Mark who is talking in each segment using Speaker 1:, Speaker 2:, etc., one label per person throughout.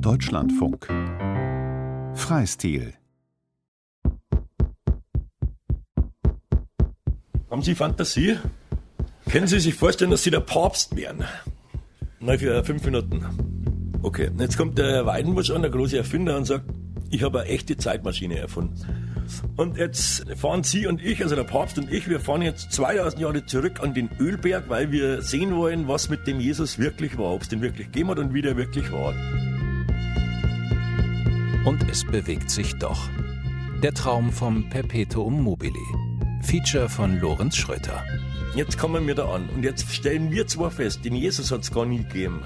Speaker 1: Deutschlandfunk Freistil
Speaker 2: Haben Sie Fantasie? Können Sie sich vorstellen, dass Sie der Papst wären? Mal für fünf Minuten. Okay, jetzt kommt der Weidenbusch an, der große Erfinder, und sagt, ich habe eine echte Zeitmaschine erfunden. Und jetzt fahren Sie und ich, also der Papst und ich, wir fahren jetzt 2000 Jahre zurück an den Ölberg, weil wir sehen wollen, was mit dem Jesus wirklich war, ob es den wirklich gegeben hat und wie der wirklich war.
Speaker 3: Und es bewegt sich doch. Der Traum vom Perpetuum mobile. Feature von Lorenz Schröter.
Speaker 2: Jetzt kommen wir da an und jetzt stellen wir zwar fest, den Jesus hat es gar nie gegeben.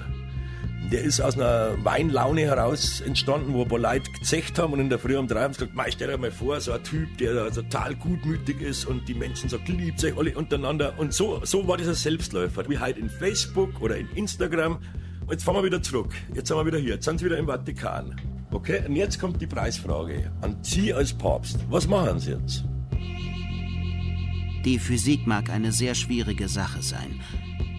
Speaker 2: Der ist aus einer Weinlaune heraus entstanden, wo ein paar Leute gezecht haben und in der Früh um drei haben gesagt, Mei, stell dir mal vor, so ein Typ, der total gutmütig ist und die Menschen so liebt sich alle untereinander. Und so, so war dieser Selbstläufer, wie halt in Facebook oder in Instagram. Und jetzt fahren wir wieder zurück. Jetzt sind wir wieder hier. Jetzt sind sie wieder im Vatikan. Okay, und jetzt kommt die Preisfrage an Sie als Papst. Was machen Sie jetzt?
Speaker 4: Die Physik mag eine sehr schwierige Sache sein.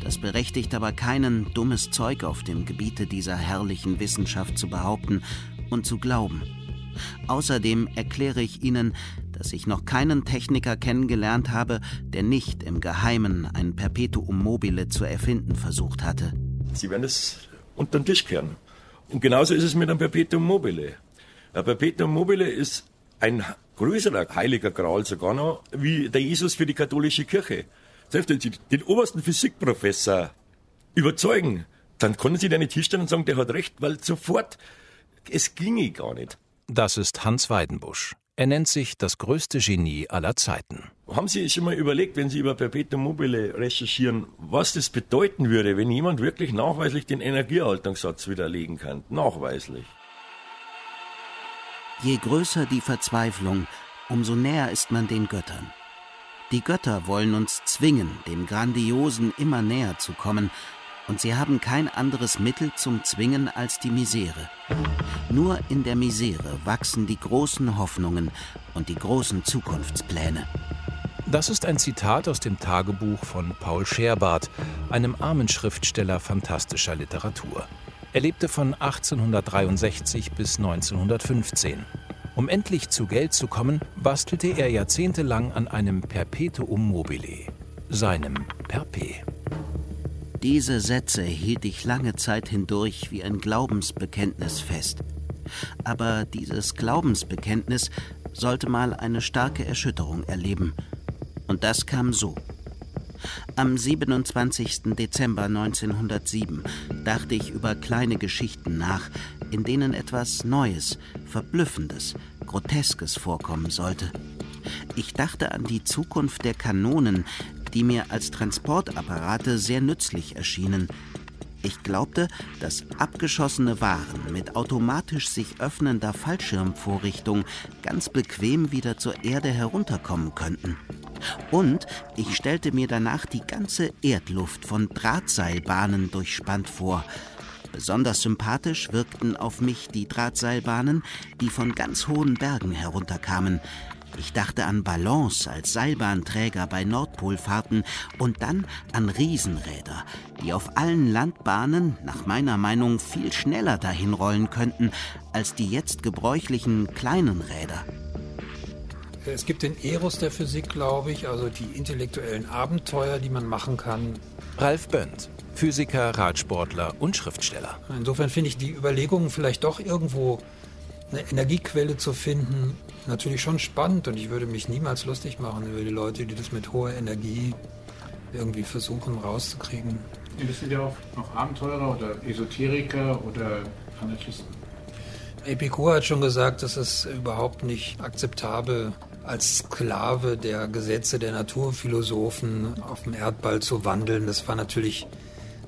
Speaker 4: Das berechtigt aber keinen, dummes Zeug auf dem Gebiete dieser herrlichen Wissenschaft zu behaupten und zu glauben. Außerdem erkläre ich Ihnen, dass ich noch keinen Techniker kennengelernt habe, der nicht im Geheimen ein Perpetuum mobile zu erfinden versucht hatte.
Speaker 2: Sie werden es unter den Tisch kehren. Und genauso ist es mit einem Perpetuum mobile. Ein Perpetuum mobile ist ein größerer heiliger Gral sogar noch, wie der Jesus für die katholische Kirche. Selbst wenn Sie den obersten Physikprofessor überzeugen, dann können Sie den nicht hinstellen und sagen, der hat recht, weil sofort, es ginge gar nicht.
Speaker 3: Das ist Hans Weidenbusch. Er nennt sich das größte Genie aller Zeiten.
Speaker 2: Haben Sie schon mal überlegt, wenn Sie über Perpetuum mobile recherchieren, was das bedeuten würde, wenn jemand wirklich nachweislich den Energieerhaltungssatz widerlegen kann? Nachweislich.
Speaker 4: Je größer die Verzweiflung, umso näher ist man den Göttern. Die Götter wollen uns zwingen, dem Grandiosen immer näher zu kommen, und sie haben kein anderes Mittel zum Zwingen als die Misere. Nur in der Misere wachsen die großen Hoffnungen und die großen Zukunftspläne.
Speaker 3: Das ist ein Zitat aus dem Tagebuch von Paul Scherbart, einem armen Schriftsteller fantastischer Literatur. Er lebte von 1863 bis 1915. Um endlich zu Geld zu kommen, bastelte er jahrzehntelang an einem Perpetuum mobile, seinem Perpe.
Speaker 4: Diese Sätze hielt ich lange Zeit hindurch wie ein Glaubensbekenntnis fest. Aber dieses Glaubensbekenntnis sollte mal eine starke Erschütterung erleben. Und das kam so. Am 27. Dezember 1907 dachte ich über kleine Geschichten nach, in denen etwas Neues, Verblüffendes, Groteskes vorkommen sollte. Ich dachte an die Zukunft der Kanonen, die mir als Transportapparate sehr nützlich erschienen. Ich glaubte, dass abgeschossene Waren mit automatisch sich öffnender Fallschirmvorrichtung ganz bequem wieder zur Erde herunterkommen könnten. Und ich stellte mir danach die ganze Erdluft von Drahtseilbahnen durchspannt vor. Besonders sympathisch wirkten auf mich die Drahtseilbahnen, die von ganz hohen Bergen herunterkamen. Ich dachte an Ballons als Seilbahnträger bei Nordpolfahrten und dann an Riesenräder, die auf allen Landbahnen nach meiner Meinung viel schneller dahin rollen könnten als die jetzt gebräuchlichen kleinen Räder.
Speaker 5: Es gibt den Eros der Physik, glaube ich, also die intellektuellen Abenteuer, die man machen kann.
Speaker 3: Ralf Bönd, Physiker, Radsportler und Schriftsteller.
Speaker 5: Insofern finde ich die Überlegungen, vielleicht doch irgendwo eine Energiequelle zu finden, natürlich schon spannend und ich würde mich niemals lustig machen über die Leute, die das mit hoher Energie irgendwie versuchen rauszukriegen.
Speaker 6: Bist du ja auch noch Abenteurer oder Esoteriker oder Anarchisten?
Speaker 5: Epikur hat schon gesagt, es ist überhaupt nicht akzeptabel, als Sklave der Gesetze der Naturphilosophen auf dem Erdball zu wandeln. Das war natürlich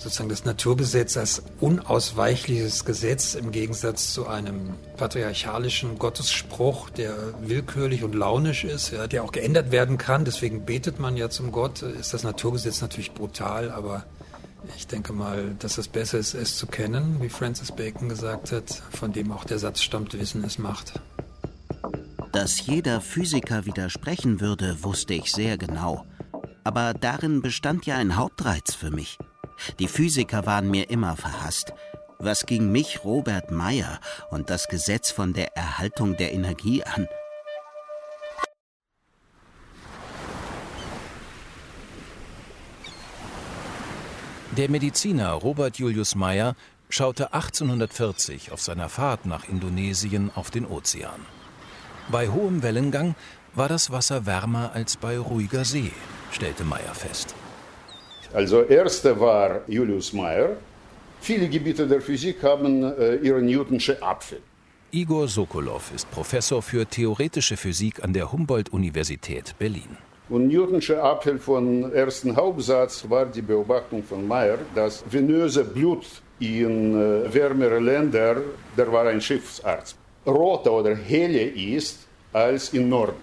Speaker 5: sozusagen das Naturgesetz als unausweichliches Gesetz im Gegensatz zu einem patriarchalischen Gottesspruch, der willkürlich und launisch ist, ja, der auch geändert werden kann. Deswegen betet man ja zum Gott. Ist das Naturgesetz natürlich brutal, aber ich denke mal, dass es besser ist, es zu kennen, wie Francis Bacon gesagt hat, von dem auch der Satz stammt, Wissen ist Macht.
Speaker 4: Dass jeder Physiker widersprechen würde, wusste ich sehr genau. Aber darin bestand ja ein Hauptreiz für mich. Die Physiker waren mir immer verhasst. Was ging mich Robert Meyer und das Gesetz von der Erhaltung der Energie an?
Speaker 3: Der Mediziner Robert Julius Meyer schaute 1840 auf seiner Fahrt nach Indonesien auf den Ozean. Bei hohem Wellengang war das Wasser wärmer als bei ruhiger See, stellte Meyer fest.
Speaker 7: Also erster war Julius Meyer. Viele Gebiete der Physik haben äh, ihre Newtonsche Apfel.
Speaker 3: Igor Sokolov ist Professor für theoretische Physik an der Humboldt-Universität Berlin.
Speaker 7: Und Newtonsche Apfel von ersten Hauptsatz war die Beobachtung von Meyer, dass venöse Blut in äh, wärmere Länder, der war ein Schiffsarzt, roter oder heller ist als im Norden.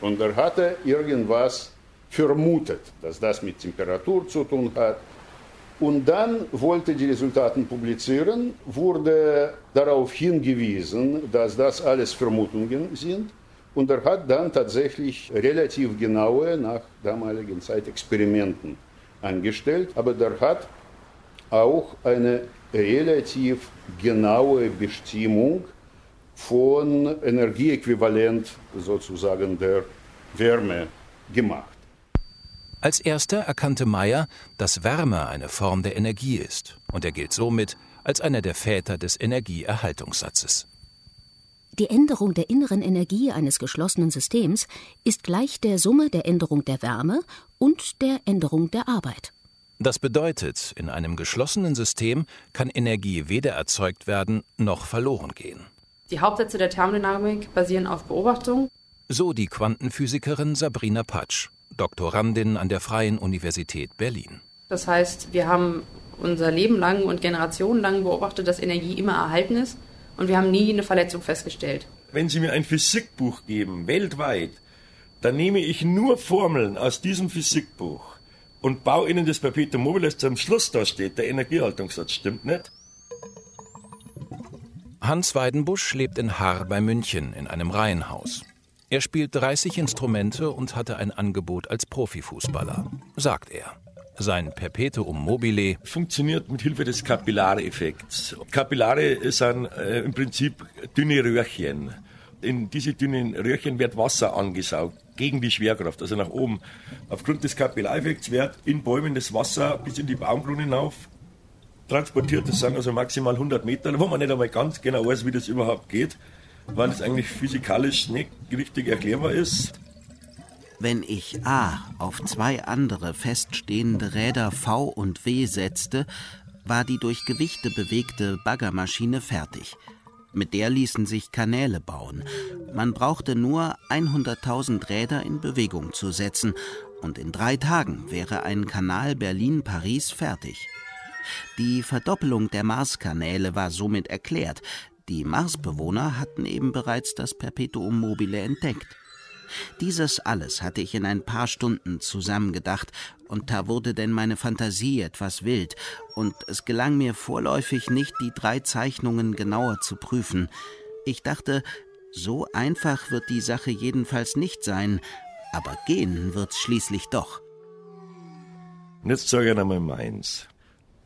Speaker 7: Und er hatte irgendwas vermutet, dass das mit Temperatur zu tun hat. Und dann wollte die Resultate publizieren, wurde darauf hingewiesen, dass das alles Vermutungen sind. Und er hat dann tatsächlich relativ genaue, nach damaligen Zeit, Experimenten angestellt. Aber der hat auch eine relativ genaue Bestimmung von Energieäquivalent sozusagen der Wärme gemacht.
Speaker 3: Als erster erkannte Meyer, dass Wärme eine Form der Energie ist und er gilt somit als einer der Väter des Energieerhaltungssatzes.
Speaker 8: Die Änderung der inneren Energie eines geschlossenen Systems ist gleich der Summe der Änderung der Wärme und der Änderung der Arbeit.
Speaker 3: Das bedeutet, in einem geschlossenen System kann Energie weder erzeugt werden noch verloren gehen.
Speaker 9: Die Hauptsätze der Thermodynamik basieren auf Beobachtung.
Speaker 3: So die Quantenphysikerin Sabrina Patsch, Doktorandin an der Freien Universität Berlin.
Speaker 9: Das heißt, wir haben unser Leben lang und Generationen lang beobachtet, dass Energie immer erhalten ist und wir haben nie eine Verletzung festgestellt.
Speaker 2: Wenn Sie mir ein Physikbuch geben, weltweit, dann nehme ich nur Formeln aus diesem Physikbuch und baue Ihnen das Perpetuum mobile, das zum Schluss da steht. Der Energiehaltungssatz stimmt nicht.
Speaker 3: Hans Weidenbusch lebt in Haar bei München in einem Reihenhaus. Er spielt 30 Instrumente und hatte ein Angebot als Profifußballer, sagt er. Sein Perpetuum mobile
Speaker 2: funktioniert mit Hilfe des Kapillareffekts. Kapillare sind äh, im Prinzip dünne Röhrchen. In diese dünnen Röhrchen wird Wasser angesaugt gegen die Schwerkraft, also nach oben. Aufgrund des Kapillareffekts wird in Bäumen das Wasser bis in die Baumkrone hinauf transportiert. Das sind also maximal 100 Meter, wo man nicht einmal ganz genau weiß, wie das überhaupt geht, weil es eigentlich physikalisch nicht richtig erklärbar ist.
Speaker 4: Wenn ich A auf zwei andere feststehende Räder V und W setzte, war die durch Gewichte bewegte Baggermaschine fertig. Mit der ließen sich Kanäle bauen. Man brauchte nur 100.000 Räder in Bewegung zu setzen und in drei Tagen wäre ein Kanal Berlin-Paris fertig. Die Verdoppelung der Marskanäle war somit erklärt. Die Marsbewohner hatten eben bereits das Perpetuum mobile entdeckt. Dieses alles hatte ich in ein paar Stunden zusammengedacht, und da wurde denn meine Fantasie etwas wild, und es gelang mir vorläufig nicht, die drei Zeichnungen genauer zu prüfen. Ich dachte, so einfach wird die Sache jedenfalls nicht sein, aber gehen wird's schließlich doch.
Speaker 2: Jetzt sage ich einmal meins.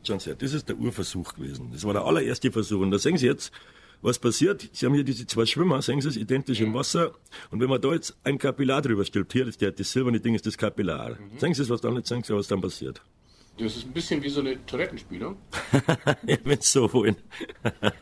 Speaker 2: Schauen Sie, das ist der Urversuch gewesen. Das war der allererste Versuch. Und da sehen Sie jetzt, was passiert? Sie haben hier diese zwei Schwimmer, sehen Sie es, identisch im Wasser. Und wenn man da jetzt ein Kapillar drüber stülpt, hier ist der, das silberne Ding ist das Kapillar. Mhm. Sehen Sie es, was dann, jetzt sehen Sie, was dann passiert.
Speaker 6: Das ist ein bisschen wie so eine Toilettenspülung.
Speaker 2: ja, wenn so wollen.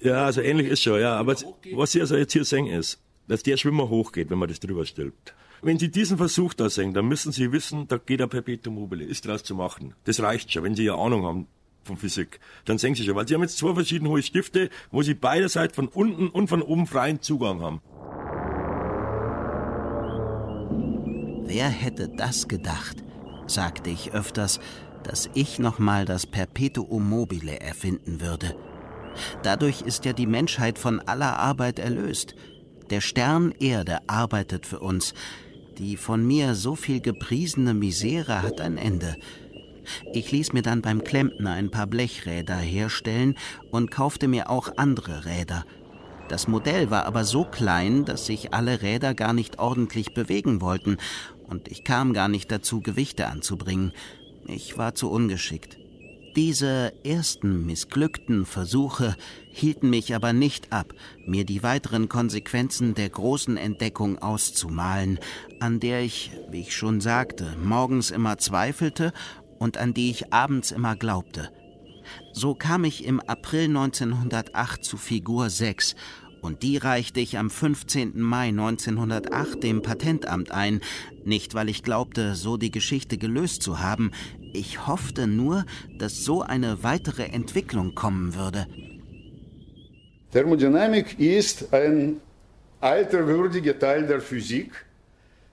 Speaker 2: ja, also ähnlich ist schon, ja. Aber was Sie also jetzt hier sehen ist, dass der Schwimmer hochgeht, wenn man das drüber stülpt. Wenn Sie diesen Versuch da sehen, dann müssen Sie wissen, da geht ein Perpetuum mobile, ist draus zu machen. Das reicht schon, wenn Sie ja Ahnung haben von Physik. Dann sehen Sie schon, weil Sie haben jetzt zwei verschiedene hohe Stifte, wo Sie beiderseits von unten und von oben freien Zugang haben.
Speaker 4: Wer hätte das gedacht, sagte ich öfters, dass ich nochmal das Perpetuum mobile erfinden würde. Dadurch ist ja die Menschheit von aller Arbeit erlöst. Der Stern Erde arbeitet für uns. Die von mir so viel gepriesene Misere hat ein Ende. Ich ließ mir dann beim Klempner ein paar Blechräder herstellen und kaufte mir auch andere Räder. Das Modell war aber so klein, dass sich alle Räder gar nicht ordentlich bewegen wollten, und ich kam gar nicht dazu, Gewichte anzubringen. Ich war zu ungeschickt. Diese ersten missglückten Versuche hielten mich aber nicht ab, mir die weiteren Konsequenzen der großen Entdeckung auszumalen, an der ich, wie ich schon sagte, morgens immer zweifelte und an die ich abends immer glaubte. So kam ich im April 1908 zu Figur 6 und die reichte ich am 15. Mai 1908 dem Patentamt ein, nicht weil ich glaubte, so die Geschichte gelöst zu haben, ich hoffte nur, dass so eine weitere Entwicklung kommen würde.
Speaker 7: Thermodynamik ist ein alter würdiger Teil der Physik,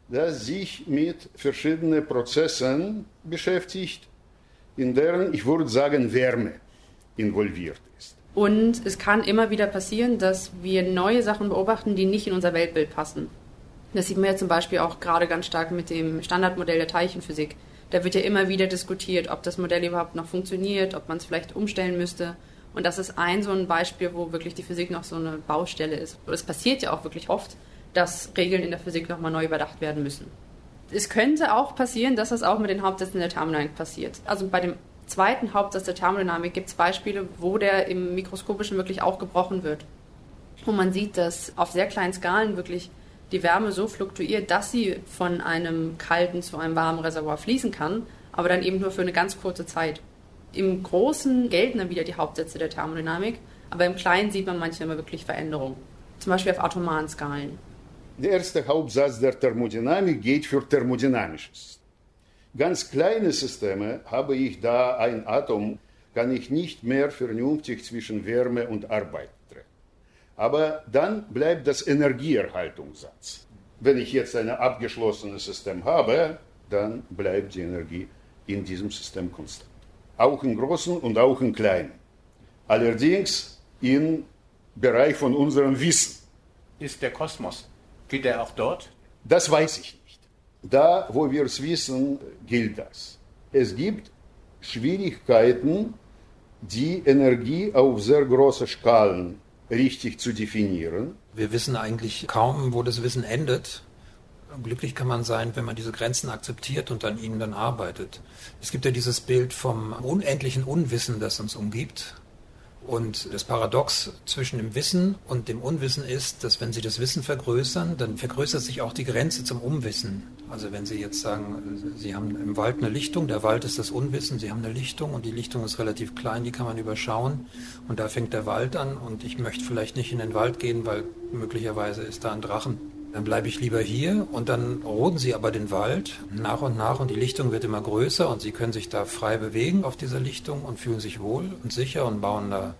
Speaker 7: der sich mit verschiedenen Prozessen beschäftigt, in deren, ich würde sagen, Wärme involviert ist.
Speaker 9: Und es kann immer wieder passieren, dass wir neue Sachen beobachten, die nicht in unser Weltbild passen. Das sieht man ja zum Beispiel auch gerade ganz stark mit dem Standardmodell der Teilchenphysik. Da wird ja immer wieder diskutiert, ob das Modell überhaupt noch funktioniert, ob man es vielleicht umstellen müsste. Und das ist ein so ein Beispiel, wo wirklich die Physik noch so eine Baustelle ist. Es passiert ja auch wirklich oft, dass Regeln in der Physik nochmal neu überdacht werden müssen. Es könnte auch passieren, dass das auch mit den Hauptsätzen der Thermodynamik passiert. Also bei dem zweiten Hauptsatz der Thermodynamik gibt es Beispiele, wo der im Mikroskopischen wirklich auch gebrochen wird. Und man sieht, dass auf sehr kleinen Skalen wirklich die Wärme so fluktuiert, dass sie von einem kalten zu einem warmen Reservoir fließen kann, aber dann eben nur für eine ganz kurze Zeit. Im Großen gelten dann wieder die Hauptsätze der Thermodynamik, aber im Kleinen sieht man manchmal wirklich Veränderungen. Zum Beispiel auf atomaren Skalen.
Speaker 7: Der erste Hauptsatz der Thermodynamik geht für Thermodynamisches. Ganz kleine Systeme habe ich da ein Atom, kann ich nicht mehr vernünftig zwischen Wärme und Arbeit trennen. Aber dann bleibt das Energieerhaltungssatz. Wenn ich jetzt ein abgeschlossenes System habe, dann bleibt die Energie in diesem System konstant. Auch im Großen und auch im Kleinen. Allerdings im Bereich von unserem Wissen.
Speaker 6: Ist der Kosmos, geht er auch dort?
Speaker 7: Das weiß ich nicht. Da, wo wir es wissen, gilt das. Es gibt Schwierigkeiten, die Energie auf sehr große Skalen richtig zu definieren.
Speaker 5: Wir wissen eigentlich kaum, wo das Wissen endet. Glücklich kann man sein, wenn man diese Grenzen akzeptiert und an ihnen dann arbeitet. Es gibt ja dieses Bild vom unendlichen Unwissen, das uns umgibt. Und das Paradox zwischen dem Wissen und dem Unwissen ist, dass wenn Sie das Wissen vergrößern, dann vergrößert sich auch die Grenze zum Unwissen. Also wenn Sie jetzt sagen, Sie haben im Wald eine Lichtung, der Wald ist das Unwissen, Sie haben eine Lichtung und die Lichtung ist relativ klein, die kann man überschauen und da fängt der Wald an und ich möchte vielleicht nicht in den Wald gehen, weil möglicherweise ist da ein Drachen. Dann bleibe ich lieber hier und dann roden Sie aber den Wald nach und nach und die Lichtung wird immer größer und Sie können sich da frei bewegen auf dieser Lichtung und fühlen sich wohl und sicher und bauen da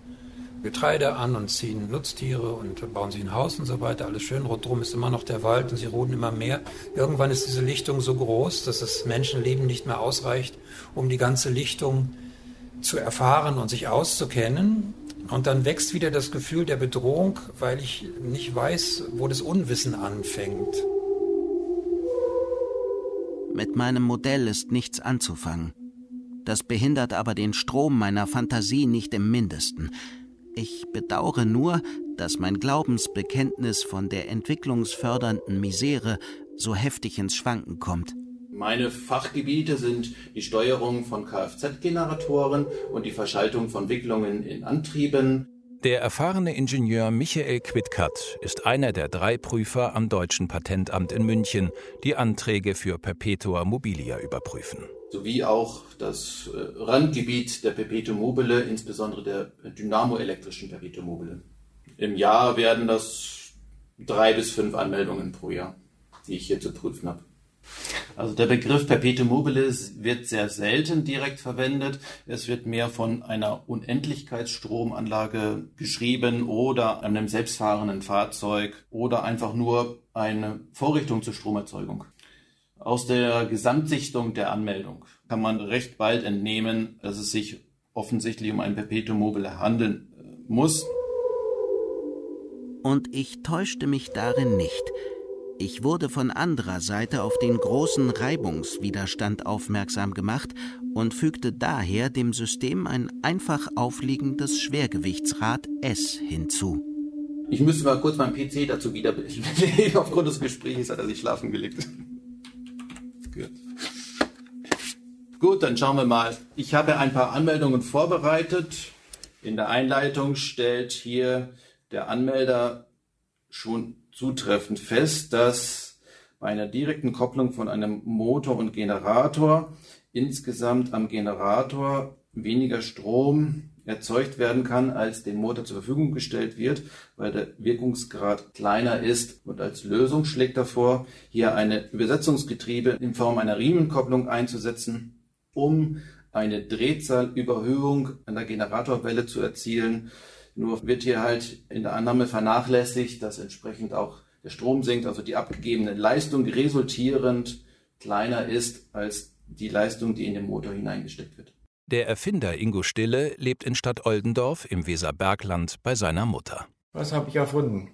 Speaker 5: Getreide an und ziehen Nutztiere und bauen sich ein Haus und so weiter. Alles schön. Rundherum ist immer noch der Wald und sie roden immer mehr. Irgendwann ist diese Lichtung so groß, dass das Menschenleben nicht mehr ausreicht, um die ganze Lichtung zu erfahren und sich auszukennen. Und dann wächst wieder das Gefühl der Bedrohung, weil ich nicht weiß, wo das Unwissen anfängt.
Speaker 4: Mit meinem Modell ist nichts anzufangen. Das behindert aber den Strom meiner Fantasie nicht im mindesten. Ich bedauere nur, dass mein Glaubensbekenntnis von der entwicklungsfördernden Misere so heftig ins Schwanken kommt.
Speaker 10: Meine Fachgebiete sind die Steuerung von Kfz-Generatoren und die Verschaltung von Wicklungen in Antrieben.
Speaker 3: Der erfahrene Ingenieur Michael Quidkat ist einer der drei Prüfer am Deutschen Patentamt in München, die Anträge für Perpetua Mobilia überprüfen.
Speaker 10: Sowie auch das äh, Randgebiet der Perpetuum mobile, insbesondere der dynamoelektrischen Perpetuum mobile. Im Jahr werden das drei bis fünf Anmeldungen pro Jahr, die ich hier zu prüfen habe. Also der Begriff Perpetuum mobile wird sehr selten direkt verwendet. Es wird mehr von einer Unendlichkeitsstromanlage geschrieben oder einem selbstfahrenden Fahrzeug oder einfach nur eine Vorrichtung zur Stromerzeugung. Aus der Gesamtsichtung der Anmeldung kann man recht bald entnehmen, dass es sich offensichtlich um ein Perpetuum mobile handeln äh, muss.
Speaker 4: Und ich täuschte mich darin nicht. Ich wurde von anderer Seite auf den großen Reibungswiderstand aufmerksam gemacht und fügte daher dem System ein einfach aufliegendes Schwergewichtsrad S hinzu.
Speaker 10: Ich müsste mal kurz meinen PC dazu wiederbilden. Aufgrund des Gesprächs hat er sich schlafen gelegt. Gut. Gut, dann schauen wir mal. Ich habe ein paar Anmeldungen vorbereitet. In der Einleitung stellt hier der Anmelder schon zutreffend fest, dass bei einer direkten Kopplung von einem Motor und Generator insgesamt am Generator weniger Strom erzeugt werden kann, als dem Motor zur Verfügung gestellt wird, weil der Wirkungsgrad kleiner ist. Und als Lösung schlägt er vor, hier eine Übersetzungsgetriebe in Form einer Riemenkopplung einzusetzen, um eine Drehzahlüberhöhung an der Generatorwelle zu erzielen. Nur wird hier halt in der Annahme vernachlässigt, dass entsprechend auch der Strom sinkt, also die abgegebene Leistung resultierend kleiner ist als die Leistung, die in den Motor hineingesteckt wird.
Speaker 3: Der Erfinder Ingo Stille lebt in Stadt Oldendorf im Weserbergland bei seiner Mutter.
Speaker 11: Was habe ich erfunden?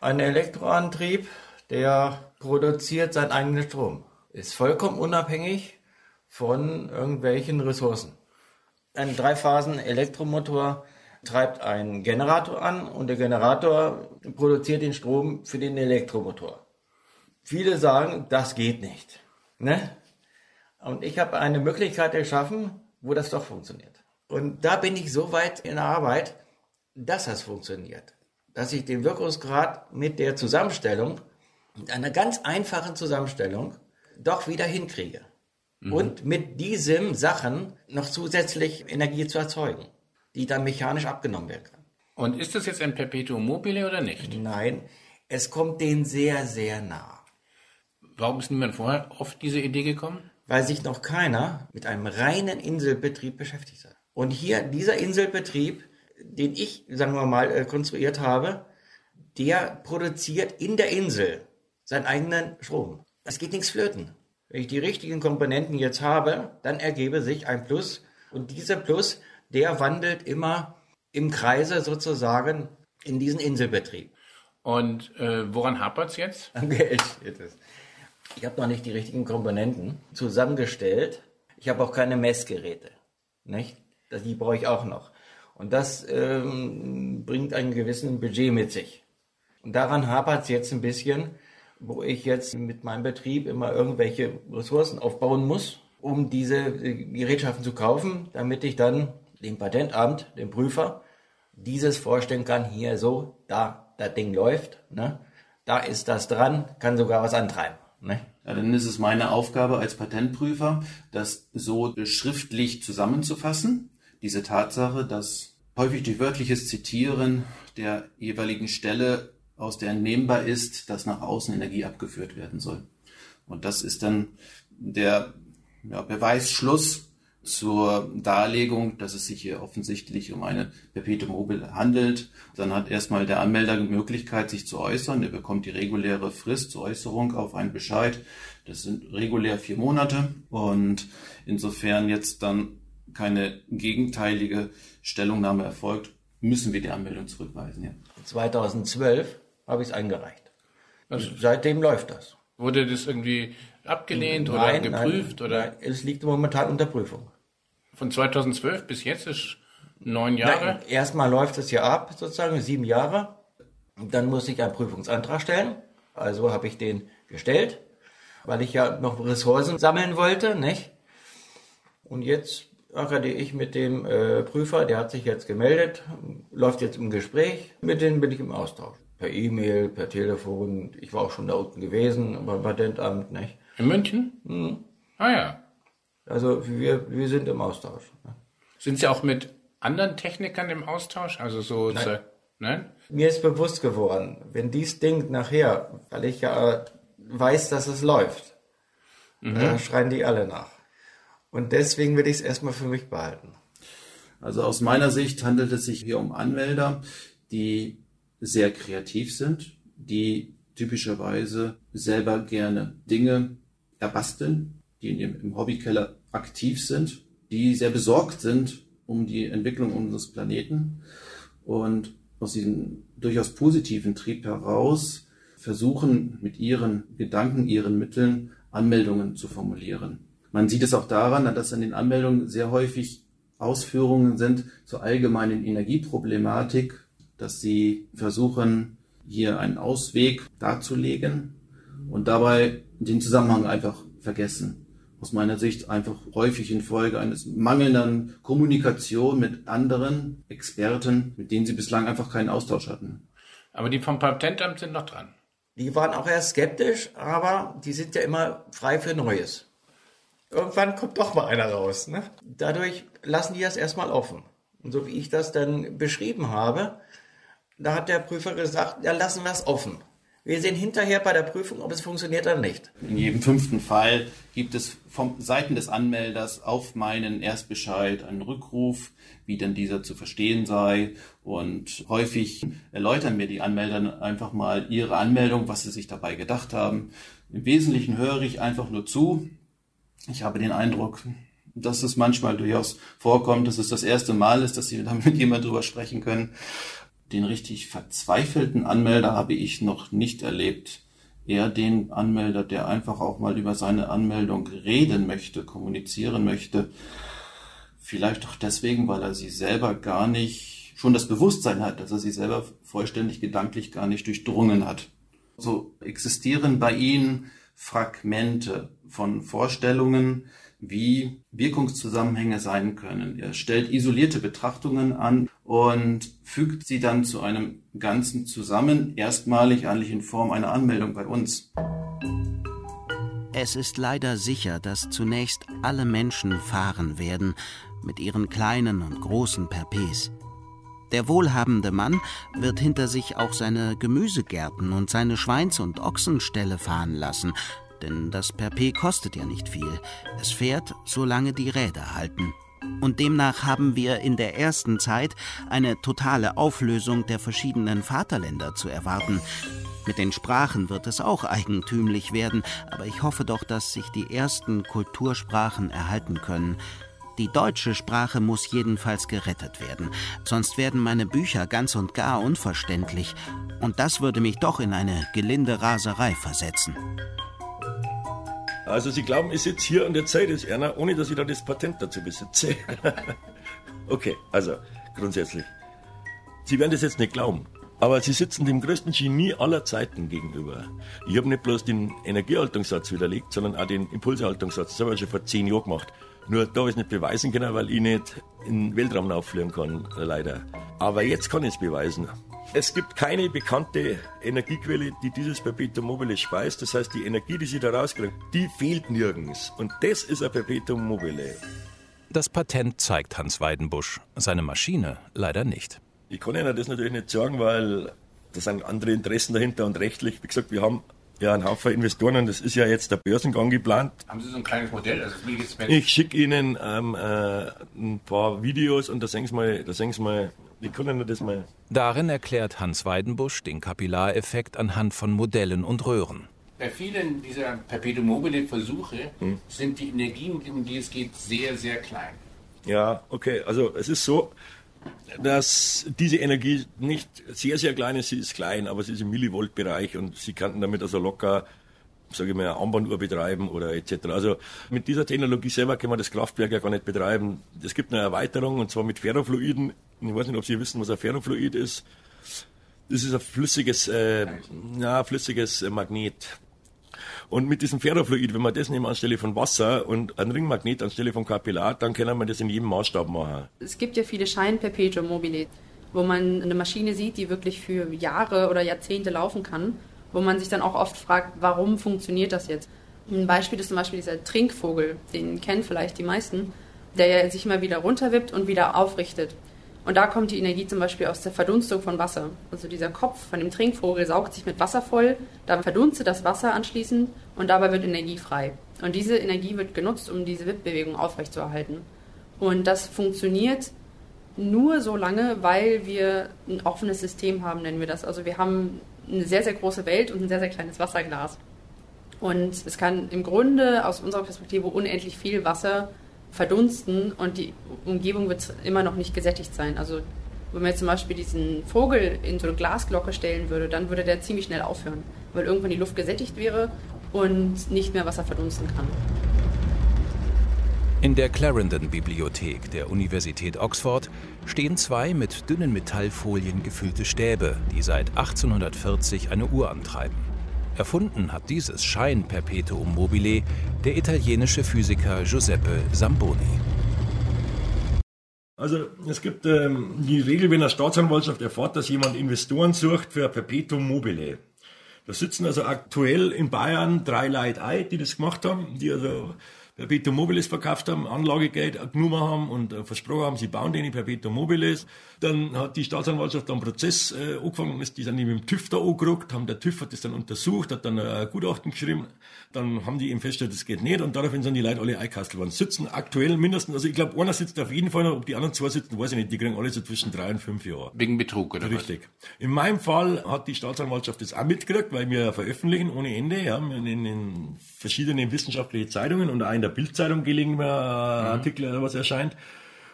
Speaker 11: Ein Elektroantrieb, der produziert seinen eigenen Strom. Ist vollkommen unabhängig von irgendwelchen Ressourcen. Ein Dreiphasen-Elektromotor treibt einen Generator an und der Generator produziert den Strom für den Elektromotor. Viele sagen, das geht nicht. Ne? Und ich habe eine Möglichkeit geschaffen, wo das doch funktioniert. Und da bin ich so weit in der Arbeit, dass das funktioniert. Dass ich den Wirkungsgrad mit der Zusammenstellung, mit einer ganz einfachen Zusammenstellung, doch wieder hinkriege. Mhm. Und mit diesen Sachen noch zusätzlich Energie zu erzeugen, die dann mechanisch abgenommen werden kann.
Speaker 6: Und ist das jetzt ein Perpetuum mobile oder nicht?
Speaker 11: Nein, es kommt denen sehr, sehr nah.
Speaker 6: Warum ist niemand vorher auf diese Idee gekommen?
Speaker 11: weil sich noch keiner mit einem reinen Inselbetrieb beschäftigt hat. Und hier dieser Inselbetrieb, den ich, sagen wir mal, äh, konstruiert habe, der produziert in der Insel seinen eigenen Strom. Es geht nichts flöten. Wenn ich die richtigen Komponenten jetzt habe, dann ergebe sich ein Plus. Und dieser Plus, der wandelt immer im Kreise sozusagen in diesen Inselbetrieb.
Speaker 6: Und äh, woran hapert es jetzt?
Speaker 11: Am Geld. Ich habe noch nicht die richtigen Komponenten zusammengestellt. Ich habe auch keine Messgeräte. Nicht? Die brauche ich auch noch. Und das ähm, bringt einen gewissen Budget mit sich. Und daran hapert es jetzt ein bisschen, wo ich jetzt mit meinem Betrieb immer irgendwelche Ressourcen aufbauen muss, um diese äh, Gerätschaften zu kaufen, damit ich dann dem Patentamt, dem Prüfer, dieses vorstellen kann, hier so, da, das Ding läuft, ne? da ist das dran, kann sogar was antreiben. Ne?
Speaker 10: Ja, dann ist es meine Aufgabe als Patentprüfer, das so schriftlich zusammenzufassen. Diese Tatsache, dass häufig durch wörtliches Zitieren der jeweiligen Stelle, aus der entnehmbar ist, dass nach außen Energie abgeführt werden soll. Und das ist dann der ja, Beweisschluss zur Darlegung, dass es sich hier offensichtlich um eine Perpetuum mobile handelt. Dann hat erstmal der Anmelder die Möglichkeit, sich zu äußern. Er bekommt die reguläre Frist zur Äußerung auf einen Bescheid. Das sind regulär vier Monate. Und insofern jetzt dann keine gegenteilige Stellungnahme erfolgt, müssen wir die Anmeldung zurückweisen. Ja.
Speaker 11: 2012 habe ich es eingereicht. Also, Seitdem läuft das.
Speaker 6: Wurde das irgendwie abgelehnt nein, oder geprüft?
Speaker 11: Nein,
Speaker 6: oder?
Speaker 11: Nein, es liegt momentan unter Prüfung.
Speaker 6: Von 2012 bis jetzt ist neun Jahre?
Speaker 11: Erstmal läuft es ja ab, sozusagen sieben Jahre. Dann muss ich einen Prüfungsantrag stellen. Also habe ich den gestellt, weil ich ja noch Ressourcen sammeln wollte, nicht? Und jetzt rede ich mit dem äh, Prüfer, der hat sich jetzt gemeldet, läuft jetzt im Gespräch, mit denen bin ich im Austausch. Per E-Mail, per Telefon, ich war auch schon da unten gewesen beim Patentamt, nicht?
Speaker 6: In München? Mhm. Ah ja.
Speaker 11: Also wir, wir sind im Austausch.
Speaker 6: Sind Sie auch mit anderen Technikern im Austausch? Also so
Speaker 11: Nein.
Speaker 6: Zu, nein?
Speaker 11: Mir ist bewusst geworden, wenn dies Ding nachher, weil ich ja weiß, dass es läuft, mhm. da schreien die alle nach. Und deswegen will ich es erstmal für mich behalten.
Speaker 10: Also aus meiner Sicht handelt es sich hier um Anmelder, die sehr kreativ sind, die typischerweise selber gerne Dinge erbasteln, die in ihrem, im Hobbykeller aktiv sind, die sehr besorgt sind um die Entwicklung unseres Planeten und aus diesem durchaus positiven Trieb heraus versuchen, mit ihren Gedanken, ihren Mitteln Anmeldungen zu formulieren. Man sieht es auch daran, dass an den Anmeldungen sehr häufig Ausführungen sind zur allgemeinen Energieproblematik, dass sie versuchen, hier einen Ausweg darzulegen und dabei den Zusammenhang einfach vergessen. aus meiner Sicht einfach häufig infolge eines mangelnden Kommunikation mit anderen Experten, mit denen sie bislang einfach keinen Austausch hatten.
Speaker 6: Aber die vom Patentamt sind noch dran.
Speaker 11: Die waren auch erst skeptisch, aber die sind ja immer frei für Neues. Irgendwann kommt doch mal einer raus. Ne? Dadurch lassen die das erstmal offen. Und so wie ich das dann beschrieben habe, da hat der Prüfer gesagt, ja, lassen wir es offen. Wir sehen hinterher bei der Prüfung, ob es funktioniert oder nicht.
Speaker 10: In jedem fünften Fall gibt es von Seiten des Anmelders auf meinen Erstbescheid einen Rückruf, wie denn dieser zu verstehen sei. Und häufig erläutern mir die Anmelder einfach mal ihre Anmeldung, was sie sich dabei gedacht haben. Im Wesentlichen höre ich einfach nur zu. Ich habe den Eindruck, dass es manchmal durchaus vorkommt, dass es das erste Mal ist, dass Sie da mit jemand drüber sprechen können. Den richtig verzweifelten Anmelder habe ich noch nicht erlebt. Eher den Anmelder, der einfach auch mal über seine Anmeldung reden möchte, kommunizieren möchte. Vielleicht auch deswegen, weil er sie selber gar nicht, schon das Bewusstsein hat, dass er sie selber vollständig gedanklich gar nicht durchdrungen hat. So existieren bei ihnen Fragmente von Vorstellungen, wie Wirkungszusammenhänge sein können. Er stellt isolierte Betrachtungen an und fügt sie dann zu einem Ganzen zusammen, erstmalig eigentlich in Form einer Anmeldung bei uns.
Speaker 4: Es ist leider sicher, dass zunächst alle Menschen fahren werden mit ihren kleinen und großen Perpes. Der wohlhabende Mann wird hinter sich auch seine Gemüsegärten und seine Schweins- und Ochsenställe fahren lassen, denn das Perpet kostet ja nicht viel. Es fährt, solange die Räder halten. Und demnach haben wir in der ersten Zeit eine totale Auflösung der verschiedenen Vaterländer zu erwarten. Mit den Sprachen wird es auch eigentümlich werden, aber ich hoffe doch, dass sich die ersten Kultursprachen erhalten können. Die deutsche Sprache muss jedenfalls gerettet werden, sonst werden meine Bücher ganz und gar unverständlich, und das würde mich doch in eine gelinde Raserei versetzen.
Speaker 2: Also Sie glauben, ich sitze hier und erzähle das einer, ohne dass ich da das Patent dazu besitze. okay, also grundsätzlich. Sie werden das jetzt nicht glauben, aber Sie sitzen dem größten Genie aller Zeiten gegenüber. Ich habe nicht bloß den Energiehaltungssatz widerlegt, sondern auch den Impulserhaltungssatz. Das habe ich schon vor zehn Jahren gemacht. Nur da habe ich es nicht beweisen können, weil ich nicht in den Weltraum auffliegen kann, leider. Aber jetzt kann ich es beweisen. Es gibt keine bekannte Energiequelle, die dieses Perpetuum mobile speist. Das heißt, die Energie, die Sie da rauskriegen, die fehlt nirgends. Und das ist ein Perpetuum mobile.
Speaker 3: Das Patent zeigt Hans Weidenbusch, seine Maschine leider nicht.
Speaker 2: Ich kann Ihnen das natürlich nicht sagen, weil da sind andere Interessen dahinter und rechtlich. Wie gesagt, wir haben ja einen Haufen Investoren und das ist ja jetzt der Börsengang geplant.
Speaker 6: Haben Sie so ein kleines Modell? Also
Speaker 2: ich schicke Ihnen ähm, äh, ein paar Videos und da sehen Sie mal, da sehen Sie mal wie können wir das mal?
Speaker 3: Darin erklärt Hans Weidenbusch den Kapillareffekt anhand von Modellen und Röhren.
Speaker 6: Bei vielen dieser Perpetuum mobile Versuche hm. sind die Energien, um die es geht, sehr, sehr klein.
Speaker 2: Ja, okay. Also es ist so, dass diese Energie nicht sehr, sehr klein ist. Sie ist klein, aber sie ist im Millivoltbereich und Sie könnten damit also locker sage ich mal, eine Armbanduhr betreiben oder etc. Also mit dieser Technologie selber kann man das Kraftwerk ja gar nicht betreiben. Es gibt eine Erweiterung und zwar mit Ferrofluiden. Ich weiß nicht, ob Sie wissen, was ein Ferrofluid ist. Das ist ein flüssiges, äh, ja, flüssiges Magnet. Und mit diesem Ferrofluid, wenn man das nehmen anstelle von Wasser und ein Ringmagnet anstelle von Kapillar, dann können wir das in jedem Maßstab machen.
Speaker 9: Es gibt ja viele Schein-Perpetuum mobile, wo man eine Maschine sieht, die wirklich für Jahre oder Jahrzehnte laufen kann wo man sich dann auch oft fragt, warum funktioniert das jetzt? Ein Beispiel ist zum Beispiel dieser Trinkvogel, den kennen vielleicht die meisten, der ja sich immer wieder runterwippt und wieder aufrichtet. Und da kommt die Energie zum Beispiel aus der Verdunstung von Wasser. Also dieser Kopf von dem Trinkvogel saugt sich mit Wasser voll, dann verdunstet das Wasser anschließend und dabei wird Energie frei. Und diese Energie wird genutzt, um diese Wippbewegung aufrechtzuerhalten. Und das funktioniert nur so lange, weil wir ein offenes System haben, nennen wir das. Also wir haben eine sehr, sehr große Welt und ein sehr, sehr kleines Wasserglas. Und es kann im Grunde aus unserer Perspektive unendlich viel Wasser verdunsten und die Umgebung wird immer noch nicht gesättigt sein. Also wenn man jetzt zum Beispiel diesen Vogel in so eine Glasglocke stellen würde, dann würde der ziemlich schnell aufhören, weil irgendwann die Luft gesättigt wäre und nicht mehr Wasser verdunsten kann.
Speaker 3: In der Clarendon-Bibliothek der Universität Oxford stehen zwei mit dünnen Metallfolien gefüllte Stäbe, die seit 1840 eine Uhr antreiben. Erfunden hat dieses Schein Perpetuum mobile der italienische Physiker Giuseppe Zamboni.
Speaker 2: Also es gibt ähm, die Regel, wenn eine Staatsanwaltschaft erfährt, dass jemand Investoren sucht für ein Perpetuum mobile. Da sitzen also aktuell in Bayern drei Leute ein, die das gemacht haben, die also Perpetuum mobiles verkauft haben, Anlagegeld genommen haben und äh, versprochen haben, sie bauen den Perpetuum mobiles. Dann hat die Staatsanwaltschaft dann einen Prozess äh, angefangen, ist die dann mit dem TÜV da angerückt, haben der TÜV hat das dann untersucht, hat dann ein Gutachten geschrieben, dann haben die ihm festgestellt, das geht nicht und daraufhin sind die Leute alle eingekastelt worden. Sitzen aktuell mindestens, also ich glaube, einer sitzt auf jeden Fall noch, ob die anderen zwei sitzen, weiß ich nicht, die kriegen alle so zwischen drei und fünf Jahren.
Speaker 6: Wegen Betrug, oder
Speaker 2: Richtig. Was? In meinem Fall hat die Staatsanwaltschaft das auch mitgekriegt, weil wir veröffentlichen ohne Ende, ja, in, in verschiedenen wissenschaftlichen Zeitungen und auch in der Bildzeitung ein mhm. Artikel oder was erscheint.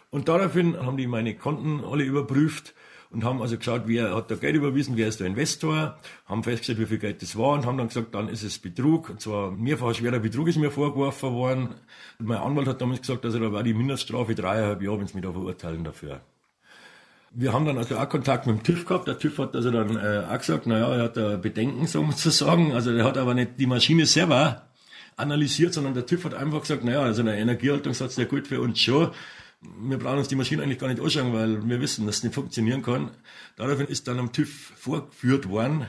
Speaker 2: Und daraufhin haben die meine Konten alle überprüft und haben also geschaut, wer hat da Geld überwiesen, wer ist der Investor, haben festgestellt, wie viel Geld das war und haben dann gesagt, dann ist es Betrug. Und zwar mehrfach schwerer Betrug ist mir vorgeworfen worden. Und mein Anwalt hat damals gesagt, also da war die Mindeststrafe dreieinhalb Jahre, wenn sie mich da verurteilen dafür. Wir haben dann also auch Kontakt mit dem TÜV gehabt. Der TÜV hat also dann äh, auch gesagt, naja, er hat da Bedenken sozusagen. Also er hat aber nicht die Maschine selber analysiert, sondern der TÜV hat einfach gesagt, naja, also der Energiehaltungssatz, der gut für uns schon wir brauchen uns die Maschine eigentlich gar nicht anschauen, weil wir wissen, dass es nicht funktionieren kann. Daraufhin ist dann am TÜV vorgeführt worden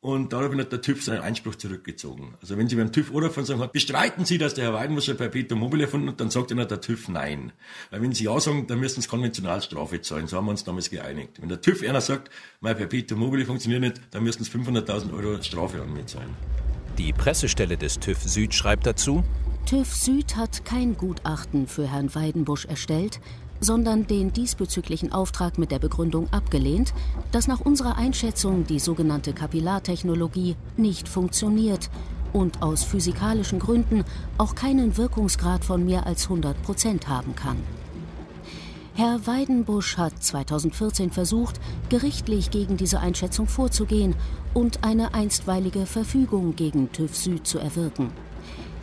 Speaker 2: und daraufhin hat der TÜV seinen Einspruch zurückgezogen. Also wenn Sie beim TÜV oder von sagen, bestreiten Sie, dass der Herr Weidenwasser Perpetuum mobile erfunden hat, dann sagt Ihnen der TÜV nein. Weil wenn Sie ja sagen, dann müssen Sie Konventionalstrafe zahlen. So haben wir uns damals geeinigt. Wenn der TÜV einer sagt, mein Perpetuum mobile funktioniert nicht, dann müssen Sie 500.000 Euro Strafe an mir zahlen.
Speaker 3: Die Pressestelle des TÜV Süd schreibt dazu,
Speaker 8: TÜV Süd hat kein Gutachten für Herrn Weidenbusch erstellt, sondern den diesbezüglichen Auftrag mit der Begründung abgelehnt, dass nach unserer Einschätzung die sogenannte Kapillartechnologie nicht funktioniert und aus physikalischen Gründen auch keinen Wirkungsgrad von mehr als 100 Prozent haben kann. Herr Weidenbusch hat 2014 versucht, gerichtlich gegen diese Einschätzung vorzugehen und eine einstweilige Verfügung gegen TÜV Süd zu erwirken.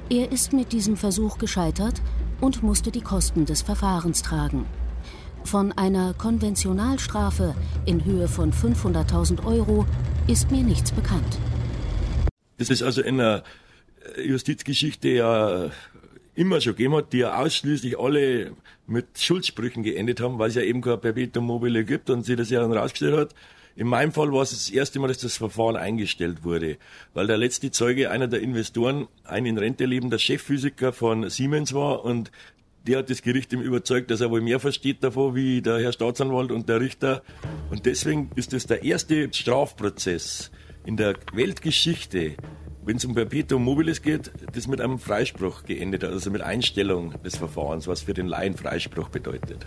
Speaker 8: Er ist mit diesem Versuch gescheitert und musste die Kosten des Verfahrens tragen. Von einer Konventionalstrafe in Höhe von 500.000 Euro ist mir nichts bekannt.
Speaker 2: Das ist also in der Justizgeschichte ja immer schon gegeben hat, die ja ausschließlich alle mit Schuldsprüchen geendet haben, weil es ja eben kein Perpetuum mobile gibt und sie das ja dann rausgestellt hat. In meinem Fall war es das erste Mal, dass das Verfahren eingestellt wurde, weil der letzte Zeuge einer der Investoren, ein in Rente lebender Chefphysiker von Siemens war und der hat das Gericht ihm überzeugt, dass er wohl mehr versteht davon wie der Herr Staatsanwalt und der Richter. Und deswegen ist das der erste Strafprozess in der Weltgeschichte, wenn es um Perpetuum mobiles geht, das mit einem Freispruch geendet hat, also mit Einstellung des Verfahrens, was für den Laien Freispruch bedeutet.